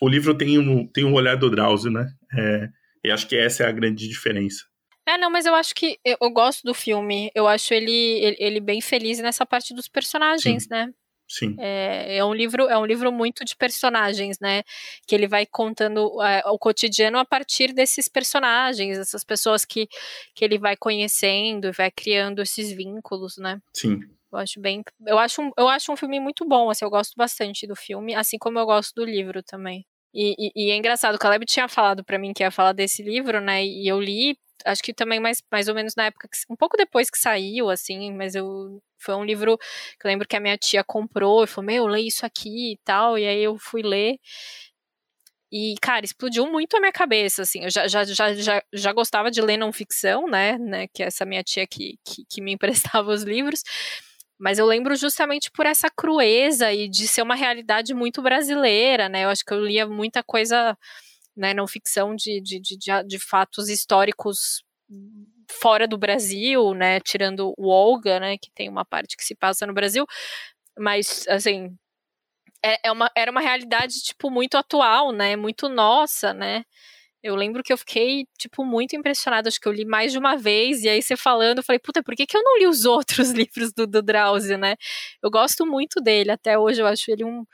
o livro tem um, tem um olhar do Drauzio, né? É, e acho que essa é a grande diferença. É, não, mas eu acho que eu, eu gosto do filme. Eu acho ele, ele, ele, bem feliz nessa parte dos personagens, Sim. né? Sim. É, é, um livro, é um livro muito de personagens, né? Que ele vai contando é, o cotidiano a partir desses personagens, essas pessoas que, que ele vai conhecendo e vai criando esses vínculos, né? Sim. Eu acho bem. Eu acho, um, eu acho um filme muito bom, assim, eu gosto bastante do filme, assim como eu gosto do livro também. E, e, e é engraçado, o Caleb tinha falado para mim que ia falar desse livro, né? E eu li, acho que também mais, mais ou menos na época, um pouco depois que saiu, assim, mas eu. Foi um livro que eu lembro que a minha tia comprou e falou: Meu, leio isso aqui e tal. E aí eu fui ler. E, cara, explodiu muito a minha cabeça, assim. Eu já, já, já, já, já gostava de ler não ficção, né? né que é essa minha tia que, que, que me emprestava os livros. Mas eu lembro justamente por essa crueza e de ser uma realidade muito brasileira, né? Eu acho que eu lia muita coisa, né, não ficção de, de, de, de fatos históricos fora do Brasil, né? Tirando o Olga, né? Que tem uma parte que se passa no Brasil. Mas, assim, é, é uma, era uma realidade, tipo, muito atual, né? Muito nossa, né? Eu lembro que eu fiquei, tipo, muito impressionada. Acho que eu li mais de uma vez. E aí, você falando, eu falei, puta, por que, que eu não li os outros livros do, do Drauzio, né? Eu gosto muito dele. Até hoje, eu acho ele um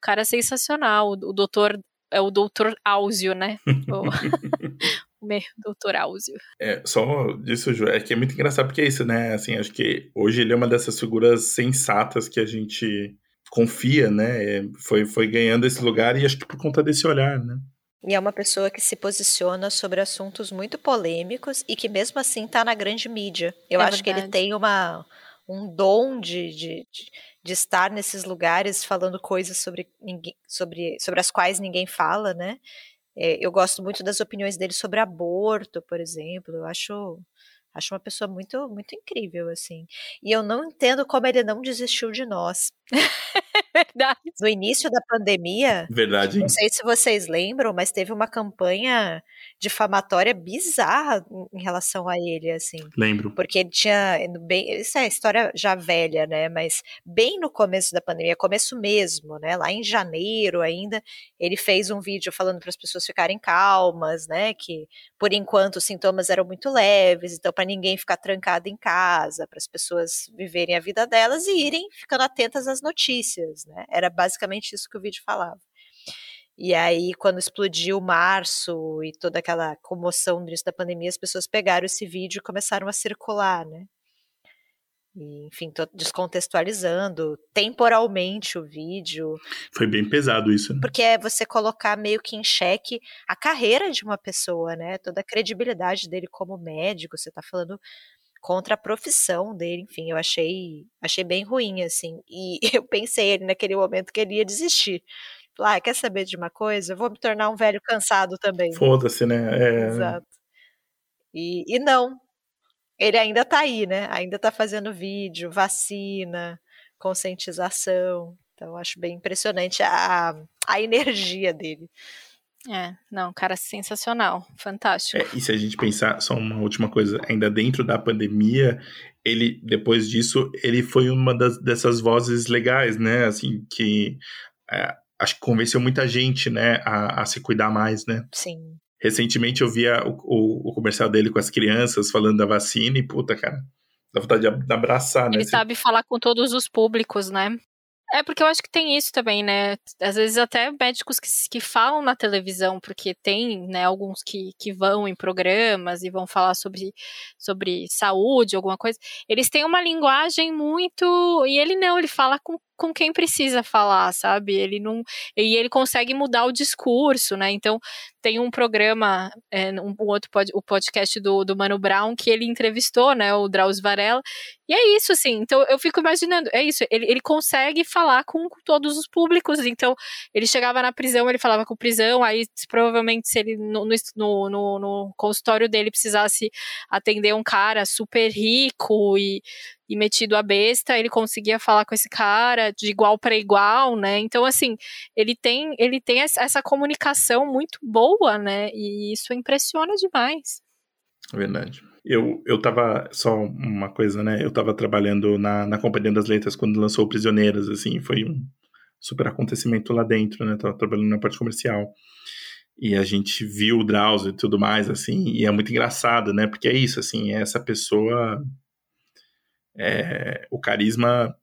cara sensacional. O doutor. É o doutor Áuzio, né? o, o meu doutor Áuzio. É, só disso, Ju, é que é muito engraçado porque é isso, né? Assim, acho que hoje ele é uma dessas figuras sensatas que a gente confia, né? É, foi, foi ganhando esse lugar e acho que por conta desse olhar, né? E é uma pessoa que se posiciona sobre assuntos muito polêmicos e que mesmo assim está na grande mídia. Eu é acho verdade. que ele tem uma, um dom de, de, de, estar nesses lugares falando coisas sobre, ninguém, sobre, sobre as quais ninguém fala, né? É, eu gosto muito das opiniões dele sobre aborto, por exemplo. Eu acho Acho uma pessoa muito, muito incrível, assim. E eu não entendo como ele não desistiu de nós. Verdade. No início da pandemia. Verdade. Não sei se vocês lembram, mas teve uma campanha difamatória bizarra em relação a ele, assim. Lembro. Porque ele tinha. Bem, isso é história já velha, né? Mas bem no começo da pandemia, começo mesmo, né? Lá em janeiro ainda, ele fez um vídeo falando para as pessoas ficarem calmas, né? Que por enquanto os sintomas eram muito leves, então para ninguém ficar trancado em casa, para as pessoas viverem a vida delas e irem ficando atentas às notícias, né? Era basicamente isso que o vídeo falava. E aí, quando explodiu março e toda aquela comoção no início da pandemia, as pessoas pegaram esse vídeo e começaram a circular, né? E, enfim, tô descontextualizando temporalmente o vídeo. Foi bem pesado isso, né? Porque é você colocar meio que em xeque a carreira de uma pessoa, né? Toda a credibilidade dele como médico, você tá falando contra a profissão dele, enfim, eu achei, achei bem ruim, assim. E eu pensei naquele momento que ele ia desistir. Ah, quer saber de uma coisa? Eu vou me tornar um velho cansado também. Foda-se, né? É... Exato. E, e não, ele ainda tá aí, né? Ainda tá fazendo vídeo, vacina, conscientização. Então, acho bem impressionante a, a energia dele. É, não, cara sensacional, fantástico. É, e se a gente pensar, só uma última coisa, ainda dentro da pandemia, ele, depois disso, ele foi uma das, dessas vozes legais, né? Assim, que é, acho que convenceu muita gente, né, a, a se cuidar mais, né? Sim. Recentemente eu via o, o, o, comercial dele com as crianças falando da vacina e, puta, cara, dá vontade de abraçar, né? Ele sabe falar com todos os públicos, né? É, porque eu acho que tem isso também, né? Às vezes até médicos que, que falam na televisão, porque tem, né, alguns que, que vão em programas e vão falar sobre, sobre saúde, alguma coisa. Eles têm uma linguagem muito. E ele não, ele fala com com quem precisa falar, sabe? Ele não e ele consegue mudar o discurso, né? Então tem um programa, é, um, um, outro pod, o podcast do, do Mano Brown que ele entrevistou, né? O Drauzio Varela. E é isso, assim. Então eu fico imaginando, é isso. Ele, ele consegue falar com, todos os públicos. Então ele chegava na prisão, ele falava com prisão. Aí provavelmente se ele no, no, no, no consultório dele precisasse atender um cara super rico e e metido a besta, ele conseguia falar com esse cara de igual para igual, né? Então assim, ele tem ele tem essa comunicação muito boa, né? E isso impressiona demais. É verdade. Eu, eu tava, só uma coisa, né? Eu tava trabalhando na, na Companhia das Letras quando lançou Prisioneiras, assim, foi um super acontecimento lá dentro, né? Tava trabalhando na parte comercial. E a gente viu o Drauzio e tudo mais, assim, e é muito engraçado, né? Porque é isso, assim, é essa pessoa é, o carisma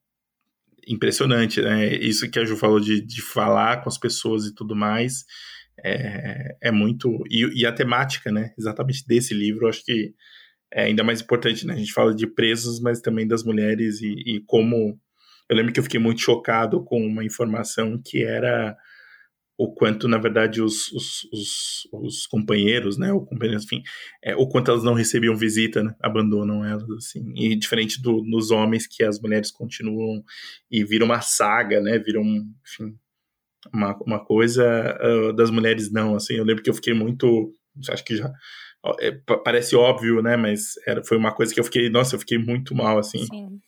impressionante, né? Isso que a Ju falou de, de falar com as pessoas e tudo mais é, é muito. E, e, a temática, né? Exatamente desse livro, acho que é ainda mais importante, né? A gente fala de presos, mas também das mulheres e, e como. Eu lembro que eu fiquei muito chocado com uma informação que era o quanto, na verdade, os, os, os, os companheiros, né, o companheiro, enfim, é, o quanto elas não recebiam visita, né, abandonam elas, assim, e diferente do, dos homens, que as mulheres continuam e viram uma saga, né, viram, enfim, uma, uma coisa uh, das mulheres não, assim, eu lembro que eu fiquei muito, acho que já, é, parece óbvio, né, mas era, foi uma coisa que eu fiquei, nossa, eu fiquei muito mal, assim. Sim.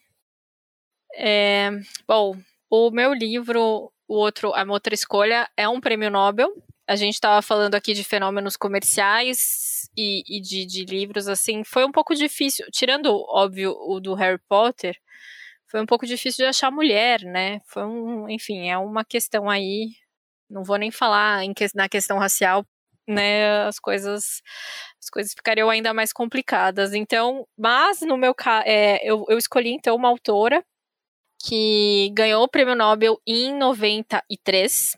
É, bom, o meu livro o outro, a outra escolha é um prêmio Nobel. A gente estava falando aqui de fenômenos comerciais e, e de, de, livros, assim, foi um pouco difícil, tirando, óbvio, o do Harry Potter, foi um pouco difícil de achar mulher, né? Foi um, enfim, é uma questão aí, não vou nem falar em, na questão racial, né, as coisas as coisas ficariam ainda mais complicadas. Então, mas no meu caso, é, eu, eu escolhi então uma autora que ganhou o prêmio Nobel em 93,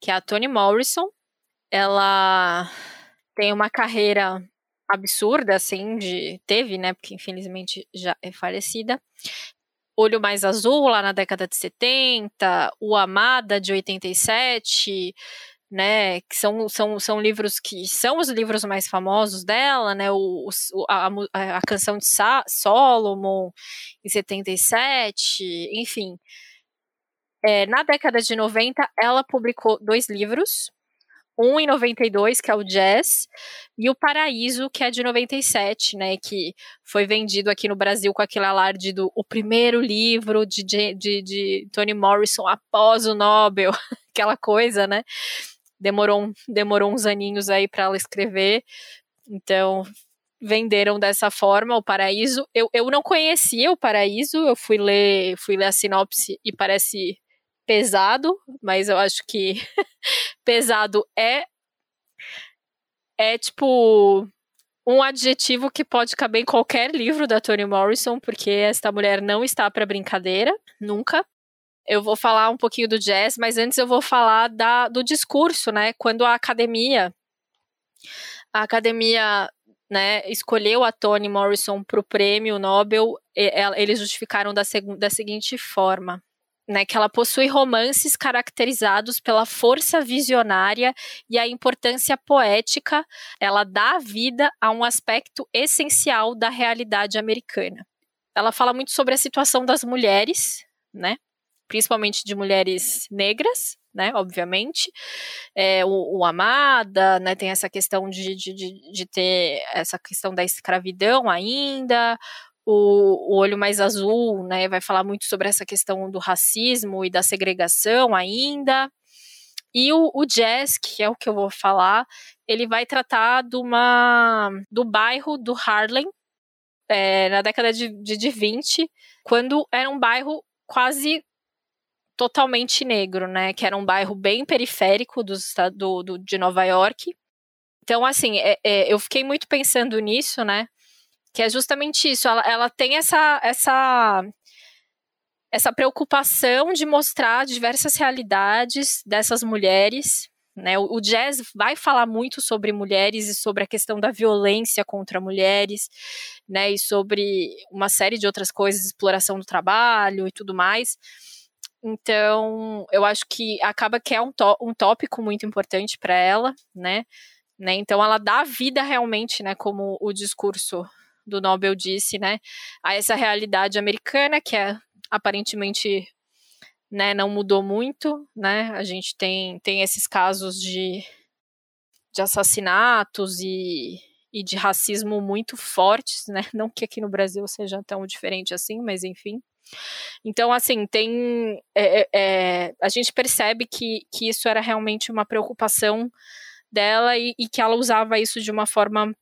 que é a Toni Morrison. Ela tem uma carreira absurda, assim, de. Teve, né? Porque infelizmente já é falecida. Olho Mais Azul, lá na década de 70, O Amada, de 87, né, que são, são, são livros que são os livros mais famosos dela, né, o, o a, a, canção de Sa Solomon, em 77, enfim. É, na década de 90, ela publicou dois livros, um em 92, que é o Jazz, e o Paraíso, que é de 97, né, que foi vendido aqui no Brasil com aquele alarde do o primeiro livro de, de, de, Toni Morrison após o Nobel, aquela coisa, né, demorou, demorou uns aninhos aí para ela escrever. Então, venderam dessa forma o Paraíso. Eu, eu não conhecia o Paraíso, eu fui ler, fui ler a sinopse e parece pesado, mas eu acho que pesado é é tipo um adjetivo que pode caber em qualquer livro da Toni Morrison, porque esta mulher não está para brincadeira, nunca. Eu vou falar um pouquinho do jazz, mas antes eu vou falar da, do discurso, né? Quando a academia, a academia, né, escolheu a Toni Morrison para o prêmio Nobel, eles justificaram da, da seguinte forma. Né, que ela possui romances caracterizados pela força visionária e a importância poética, ela dá vida a um aspecto essencial da realidade americana. Ela fala muito sobre a situação das mulheres, né? Principalmente de mulheres negras, né, obviamente, é, o, o, Amada, né, tem essa questão de, de, de, ter essa questão da escravidão ainda, o, o Olho Mais Azul, né, vai falar muito sobre essa questão do racismo e da segregação ainda, e o, o jazz, que é o que eu vou falar, ele vai tratar de uma, do bairro do Harlem, é, na década de, de, de 20, quando era um bairro quase totalmente negro, né? Que era um bairro bem periférico do, do, de Nova York. Então, assim, é, é, eu fiquei muito pensando nisso, né? Que é justamente isso. Ela, ela tem essa, essa essa preocupação de mostrar diversas realidades dessas mulheres. Né? O, o jazz vai falar muito sobre mulheres e sobre a questão da violência contra mulheres, né? E sobre uma série de outras coisas, exploração do trabalho e tudo mais. Então, eu acho que acaba que é um, um tópico muito importante para ela, né? né? Então, ela dá vida realmente, né? Como o discurso do Nobel disse, né? A essa realidade americana que é aparentemente né, não mudou muito, né? A gente tem, tem esses casos de, de assassinatos e, e de racismo muito fortes, né? Não que aqui no Brasil seja tão diferente assim, mas enfim. Então, assim, tem. É, é, é, a gente percebe que, que isso era realmente uma preocupação dela e, e que ela usava isso de uma forma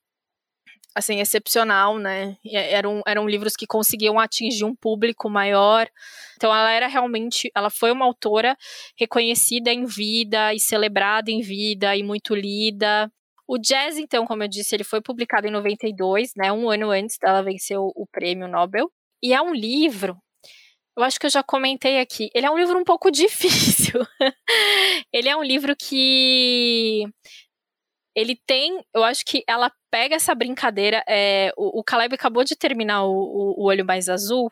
assim, excepcional, né? Eram, eram livros que conseguiam atingir um público maior. Então ela era realmente, ela foi uma autora reconhecida em vida e celebrada em vida e muito lida. O Jazz, então, como eu disse, ele foi publicado em 92, né? Um ano antes dela vencer o, o prêmio Nobel. E é um livro eu acho que eu já comentei aqui. Ele é um livro um pouco difícil. ele é um livro que ele tem, eu acho que ela pega essa brincadeira. É, o, o Caleb acabou de terminar o, o, o Olho Mais Azul,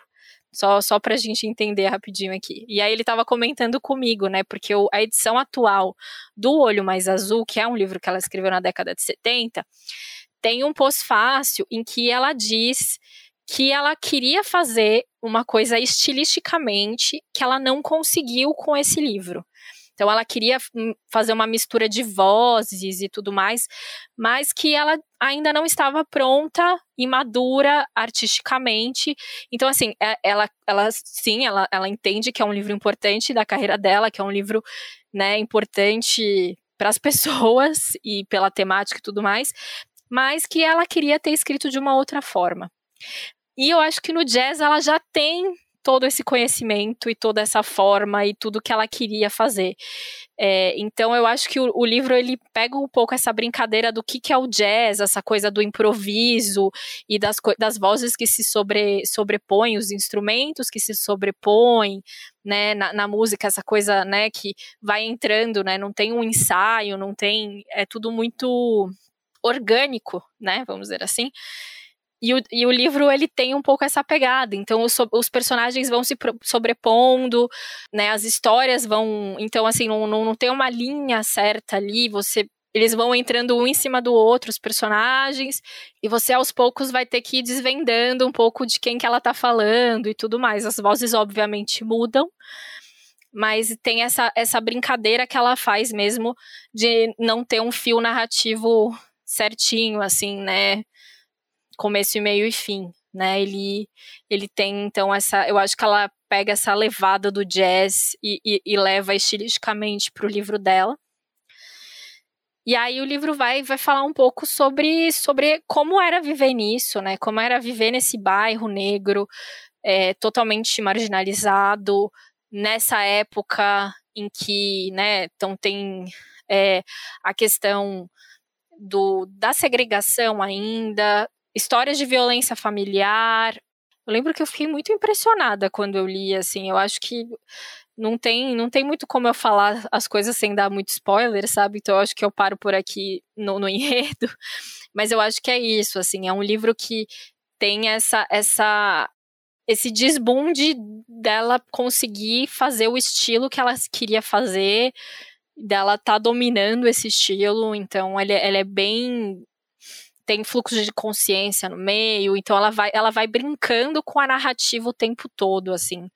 só, só pra gente entender rapidinho aqui. E aí ele tava comentando comigo, né? Porque o, a edição atual do Olho Mais Azul, que é um livro que ela escreveu na década de 70, tem um pós-fácil em que ela diz que ela queria fazer uma coisa estilisticamente que ela não conseguiu com esse livro. Então ela queria hum, fazer uma mistura de vozes e tudo mais, mas que ela ainda não estava pronta e madura artisticamente. Então assim, é, ela, ela sim, ela, ela entende que é um livro importante da carreira dela, que é um livro, né, importante para as pessoas e pela temática e tudo mais, mas que ela queria ter escrito de uma outra forma. E eu acho que no jazz ela já tem todo esse conhecimento e toda essa forma e tudo que ela queria fazer. É, então eu acho que o, o, livro ele pega um pouco essa brincadeira do que, que é o jazz, essa coisa do improviso e das, das vozes que se sobre, sobrepõem, os instrumentos que se sobrepõem, né, na, na, música, essa coisa, né, que vai entrando, né, não tem um ensaio, não tem, é tudo muito orgânico, né, vamos dizer assim. E o, e o livro ele tem um pouco essa pegada, então os, os personagens vão se sobrepondo, né? As histórias vão, então assim não, não, não tem uma linha certa ali. Você eles vão entrando um em cima do outro, os personagens, e você aos poucos vai ter que ir desvendando um pouco de quem que ela tá falando e tudo mais. As vozes obviamente mudam, mas tem essa, essa brincadeira que ela faz mesmo de não ter um fio narrativo certinho, assim, né? Começo e meio e fim, né? Ele, ele tem então essa, eu acho que ela pega essa levada do jazz e, e, e leva estilisticamente para o livro dela. E aí o livro vai, vai falar um pouco sobre, sobre como era viver nisso, né? Como era viver nesse bairro negro, é, totalmente marginalizado, nessa época em que, né, então tem é, a questão do, da segregação ainda, histórias de violência familiar. Eu lembro que eu fiquei muito impressionada quando eu li, assim, eu acho que não tem, não tem muito como eu falar as coisas sem dar muito spoiler, sabe? Então eu acho que eu paro por aqui no, no enredo. Mas eu acho que é isso, assim, é um livro que tem essa essa esse desbunde dela conseguir fazer o estilo que ela queria fazer, dela tá dominando esse estilo, então ela, ela é bem tem fluxo de consciência no meio, então ela vai, ela vai brincando com a narrativa o tempo todo, assim,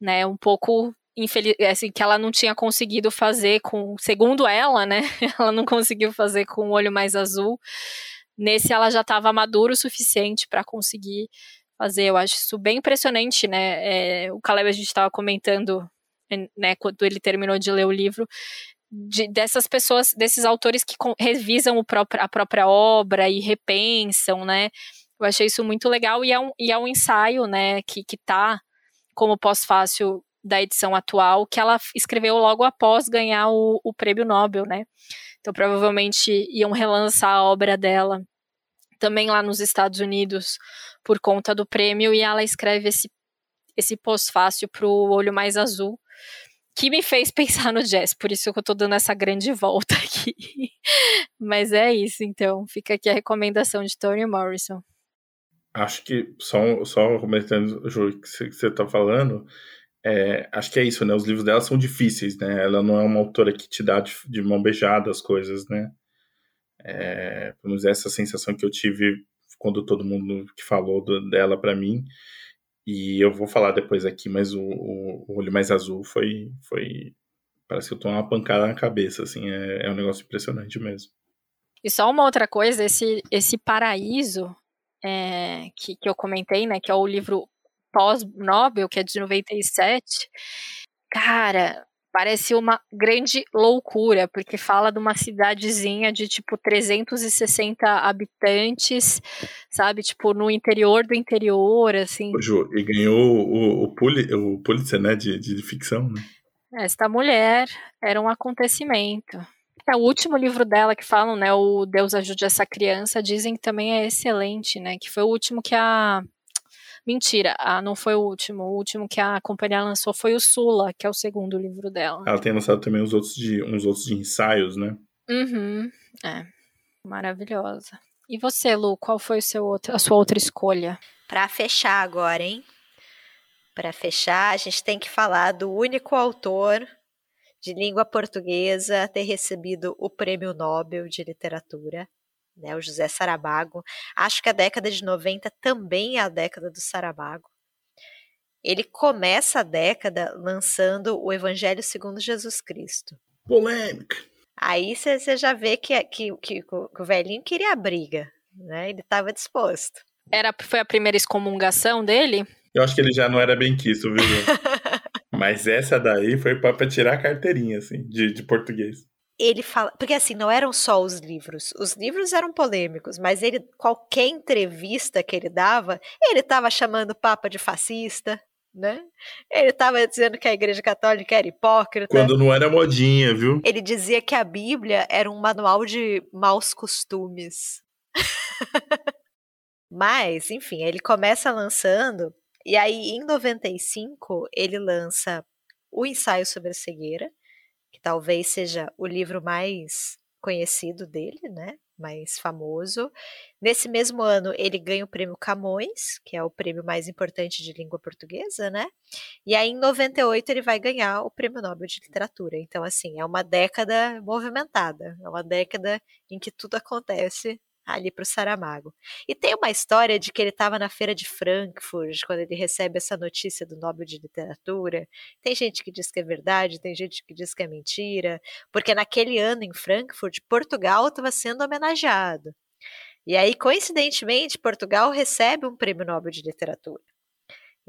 né, um pouco infeliz, assim, que ela não tinha conseguido fazer com, segundo ela, né, ela não conseguiu fazer com o olho mais azul, nesse ela já estava madura o suficiente para conseguir fazer, eu acho isso bem impressionante, né, é, o Caleb a gente estava comentando, né, quando ele terminou de ler o livro, de, dessas pessoas, desses autores que revisam próprio, a própria obra e repensam, né? Eu achei isso muito legal e é um, e é um ensaio, né, que, que tá como pós-fácil da edição atual, que ela escreveu logo após ganhar o, o prêmio Nobel, né? Então provavelmente iam relançar a obra dela também lá nos Estados Unidos por conta do prêmio e ela escreve esse esse pós-fácil pro Olho Mais Azul, que me fez pensar no jazz, por isso que eu tô dando essa grande volta aqui. Mas é isso, então, fica aqui a recomendação de Toni Morrison. Acho que, só, só comentando, Ju, que você está falando, é, acho que é isso, né? Os livros dela são difíceis, né? Ela não é uma autora que te dá de, de mão beijada as coisas, né? É, pelo menos essa sensação que eu tive quando todo mundo que falou do, dela para mim. E eu vou falar depois aqui, mas o, o, o, Olho Mais Azul foi, foi. Parece que eu tô uma pancada na cabeça, assim. É, é um negócio impressionante mesmo. E só uma outra coisa, esse, esse paraíso é, que, que eu comentei, né? Que é o livro pós-Nobel, que é de 97. Cara, parece uma grande loucura, porque fala de uma cidadezinha de tipo 360 habitantes, sabe? Tipo, no interior do interior, assim. Ju, e ganhou o, o, Puli, o Pulitzer, né? De, de ficção, né? Esta mulher era um acontecimento. É o último livro dela que falam, né? O Deus ajude essa criança, dizem que também é excelente, né? Que foi o último que a Mentira, ah, não foi o último. O último que a companhia lançou foi o Sula, que é o segundo livro dela. Ela tem lançado também uns outros de, uns outros de ensaios, né? Uhum. É. Maravilhosa. E você, Lu, qual foi o seu outro, a sua outra escolha? Para fechar agora, hein? Para fechar, a gente tem que falar do único autor de língua portuguesa a ter recebido o Prêmio Nobel de Literatura, né, o José Saramago. Acho que a década de 90 também é a década do Saramago. Ele começa a década lançando o Evangelho segundo Jesus Cristo. Polêmica. Aí você já vê que, que, que, que, o velhinho queria a briga, né? Ele estava disposto. Era, foi a primeira excomungação dele? Eu acho que ele já não era bem quisto, viu? Mas essa daí foi para tirar a carteirinha, assim, de, de português ele fala, porque assim, não eram só os livros. Os livros eram polêmicos, mas ele qualquer entrevista que ele dava, ele estava chamando o papa de fascista, né? Ele estava dizendo que a Igreja Católica era hipócrita. Quando não era modinha, viu? Ele dizia que a Bíblia era um manual de maus costumes. Mas, enfim, ele começa lançando, e aí em 95 ele lança o ensaio sobre a cegueira, que talvez seja o livro mais conhecido dele, né? Mais famoso. Nesse mesmo ano, ele ganha o prêmio Camões, que é o prêmio mais importante de língua portuguesa, né? E aí, em 98, ele vai ganhar o prêmio Nobel de Literatura. Então, assim, é uma década movimentada, é uma década em que tudo acontece ali para o Saramago. E tem uma história de que ele estava na feira de Frankfurt quando ele recebe essa notícia do Nobel de Literatura. Tem gente que diz que é verdade, tem gente que diz que é mentira, porque naquele ano em Frankfurt, Portugal estava sendo homenageado. E aí, coincidentemente, Portugal recebe um prêmio Nobel de Literatura.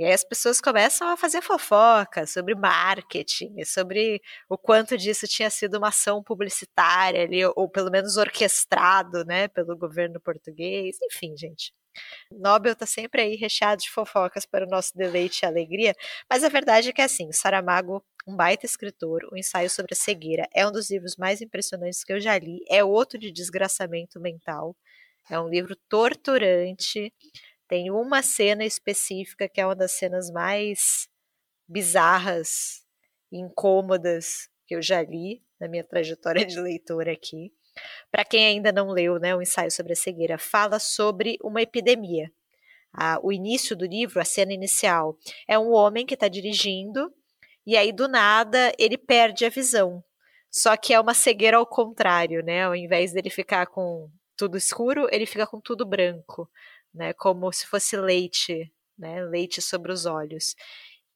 E aí as pessoas começam a fazer fofoca sobre marketing, sobre o quanto disso tinha sido uma ação publicitária ali, ou pelo menos orquestrado, né, pelo governo português. Enfim, gente. Nobel está sempre aí recheado de fofocas para o nosso deleite e alegria, mas a verdade é que é assim, Saramago, um baita escritor, o ensaio sobre a cegueira é um dos livros mais impressionantes que eu já li, é outro de desgraçamento mental, é um livro torturante, tem uma cena específica que é uma das cenas mais bizarras incômodas que eu já li na minha trajetória de leitora aqui. Para quem ainda não leu né, o ensaio sobre a cegueira, fala sobre uma epidemia. o início do livro, a cena inicial, é um homem que está dirigindo e aí do nada ele perde a visão. Só que é uma cegueira ao contrário, né? Ao invés dele ficar com tudo escuro, ele fica com tudo branco né? Como se fosse leite, né? Leite sobre os olhos.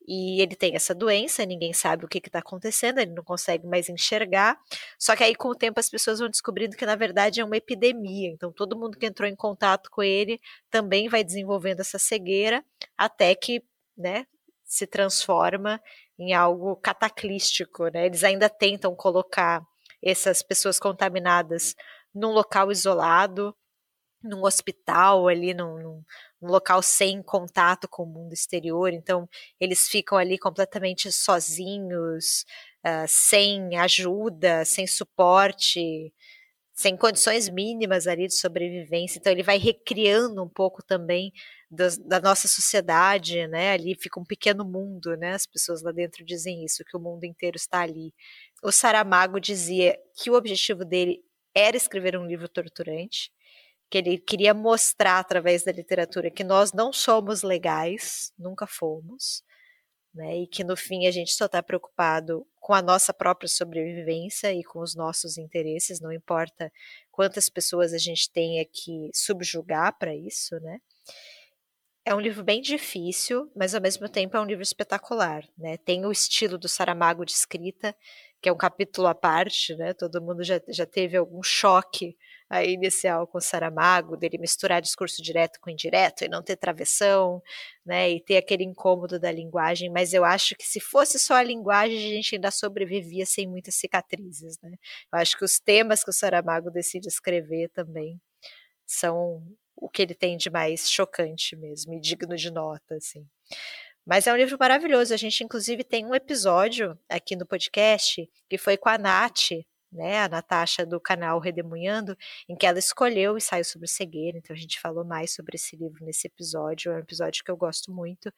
E ele tem essa doença, ninguém sabe o que está acontecendo, ele não consegue mais enxergar. Só que aí, com o tempo, as pessoas vão descobrindo que, na verdade, é uma epidemia. Então, todo mundo que entrou em contato com ele também vai desenvolvendo essa cegueira, até que né, se transforma em algo cataclístico. Né? Eles ainda tentam colocar essas pessoas contaminadas num local isolado, num hospital ali, num, num, num, local sem contato com o mundo exterior, então eles ficam ali completamente sozinhos, uh, sem ajuda, sem suporte, sem condições mínimas ali de sobrevivência. Então ele vai recriando um pouco também da, nossa sociedade, né? Ali fica um pequeno mundo, né? As pessoas lá dentro dizem isso, que o mundo inteiro está ali. O Saramago dizia que o objetivo dele era escrever um livro torturante, que ele queria mostrar através da literatura que nós não somos legais, nunca fomos, né? E que no fim a gente só está preocupado com a nossa própria sobrevivência e com os nossos interesses, não importa quantas pessoas a gente tenha que subjugar para isso, né? É um livro bem difícil, mas ao mesmo tempo é um livro espetacular, né? Tem o estilo do Saramago de escrita, que é um capítulo à parte, né? Todo mundo já, já teve algum choque aí inicial com Saramago, dele misturar discurso direto com indireto e não ter travessão, né? E ter aquele incômodo da linguagem, mas eu acho que se fosse só a linguagem, a gente ainda sobrevivia sem muitas cicatrizes, né? Eu acho que os temas que o Saramago decide escrever também são o que ele tem de mais chocante mesmo e digno de nota, assim. Mas é um livro maravilhoso. A gente, inclusive, tem um episódio aqui no podcast que foi com a Nath, né, a Natasha do canal Redemunhando, em que ela escolheu o ensaio sobre cegueira. Então a gente falou mais sobre esse livro nesse episódio. É um episódio que eu gosto muito.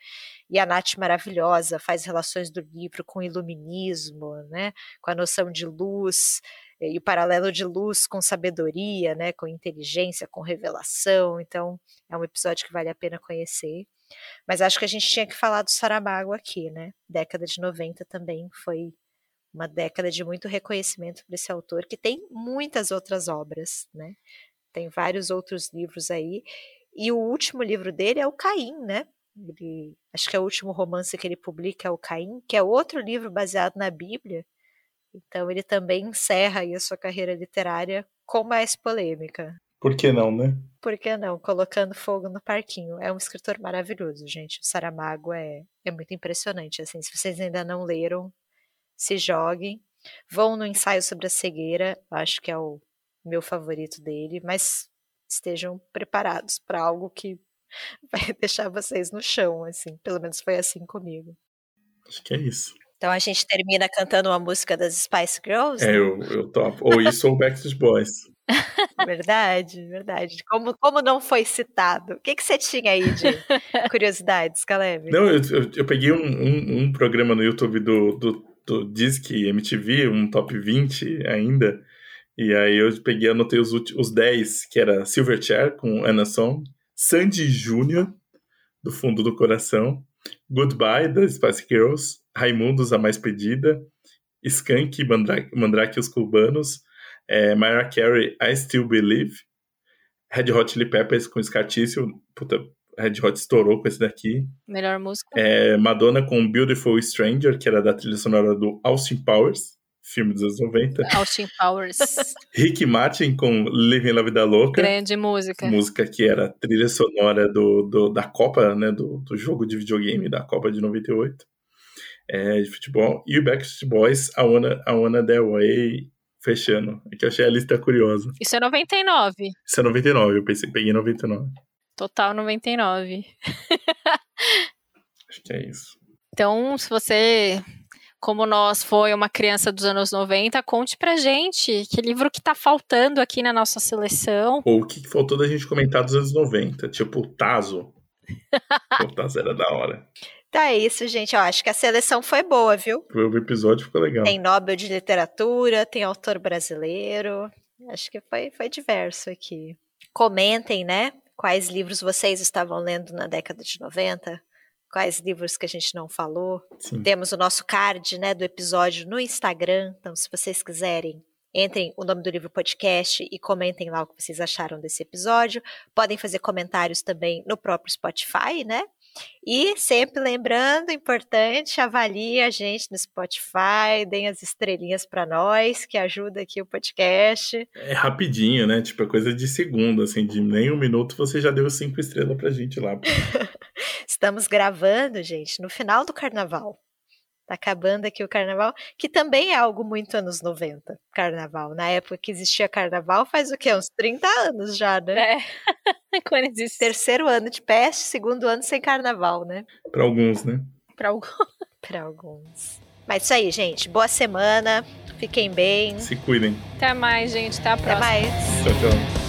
E a Nath maravilhosa faz relações do livro com o iluminismo, né, com a noção de luz e o paralelo de luz com sabedoria, né, com inteligência, com revelação. Então é um episódio que vale a pena conhecer. Mas acho que a gente tinha que falar do Saramago aqui, né? Década de 90 também foi uma década de muito reconhecimento para esse autor, que tem muitas outras obras, né? Tem vários outros livros aí. E o último livro dele é o Caim, né? Ele, acho que é o último romance que ele publica é o Caim, que é outro livro baseado na Bíblia. Então ele também encerra aí a sua carreira literária com mais polêmica. Por que não, né? Por que não? Colocando fogo no parquinho. É um escritor maravilhoso, gente. O Saramago é, é muito impressionante. Assim, se vocês ainda não leram, se joguem. Vão no ensaio sobre a cegueira, acho que é o meu favorito dele, mas estejam preparados para algo que vai deixar vocês no chão, assim. Pelo menos foi assim comigo. Acho que é isso. Então a gente termina cantando uma música das Spice Girls? É, eu, eu topo. Ou isso ou Backstreet Boys. Verdade, verdade. Como, como não foi citado? O que, que você tinha aí de curiosidades, Caleb? Não, eu, eu, eu peguei um, um, um, programa no YouTube do, do, do Disque MTV, um top 20 ainda, e aí eu peguei anotei os, os 10, que era Silverchair, com Anna Song, Sandy Júnior, do Fundo do Coração, Goodbye, das Spice Girls, Raimundos, a Mais Pedida, Skank, Mandrake, Mandrake os Cubanos, é, Mariah Carey, I Still Believe, Red Hot Chili Peppers com Scartício, puta, Red Hot estourou com esse daqui. Melhor música. É, Madonna com Beautiful Stranger, que era da trilha sonora do Austin Powers, filme dos anos 90. Austin Powers. Rick Martin com Living La Vida Louca. Grande música. Música que era trilha sonora do, do da Copa, né, do, do jogo de videogame da Copa de 98. É, de futebol. E o Backstreet Boys, Wanna, I Wanna The Way fechando. É que eu achei a lista curiosa. Isso é 99. Isso é 99, eu pensei, peguei 99. Total 99. Acho que é isso. Então, se você, como nós, foi uma criança dos anos 90, conte pra gente que livro que tá faltando aqui na nossa seleção. Ou o que faltou da gente comentar dos anos 90, tipo o Tazo. o Tazo era da hora. Tá é isso, gente. Eu acho que a seleção foi boa, viu? O episódio ficou legal. Tem Nobel de Literatura, tem autor brasileiro. Acho que foi, foi diverso aqui. Comentem, né? Quais livros vocês estavam lendo na década de 90? Quais livros que a gente não falou? Sim. Temos o nosso card, né, do episódio no Instagram. Então, se vocês quiserem entrem o nome do livro podcast e comentem lá o que vocês acharam desse episódio. Podem fazer comentários também no próprio Spotify, né? E sempre lembrando, importante, avalie a gente no Spotify, deem as estrelinhas para nós, que ajuda aqui o podcast. É rapidinho, né? Tipo, é coisa de segundo, assim, de nem um minuto você já deu cinco estrelas pra gente lá. Estamos gravando, gente, no final do carnaval. Tá acabando aqui o carnaval, que também é algo muito anos 90, carnaval. Na época que existia carnaval, faz o quê? Uns 30 anos já, né? É. Quando existe. Terceiro ano de peste, segundo ano sem carnaval, né? Para alguns, né? Para alguns. Para alguns. Mas isso aí, gente. Boa semana. Fiquem bem. Se cuidem. Até mais, gente. Até a Até próxima. mais. Tchau, tchau.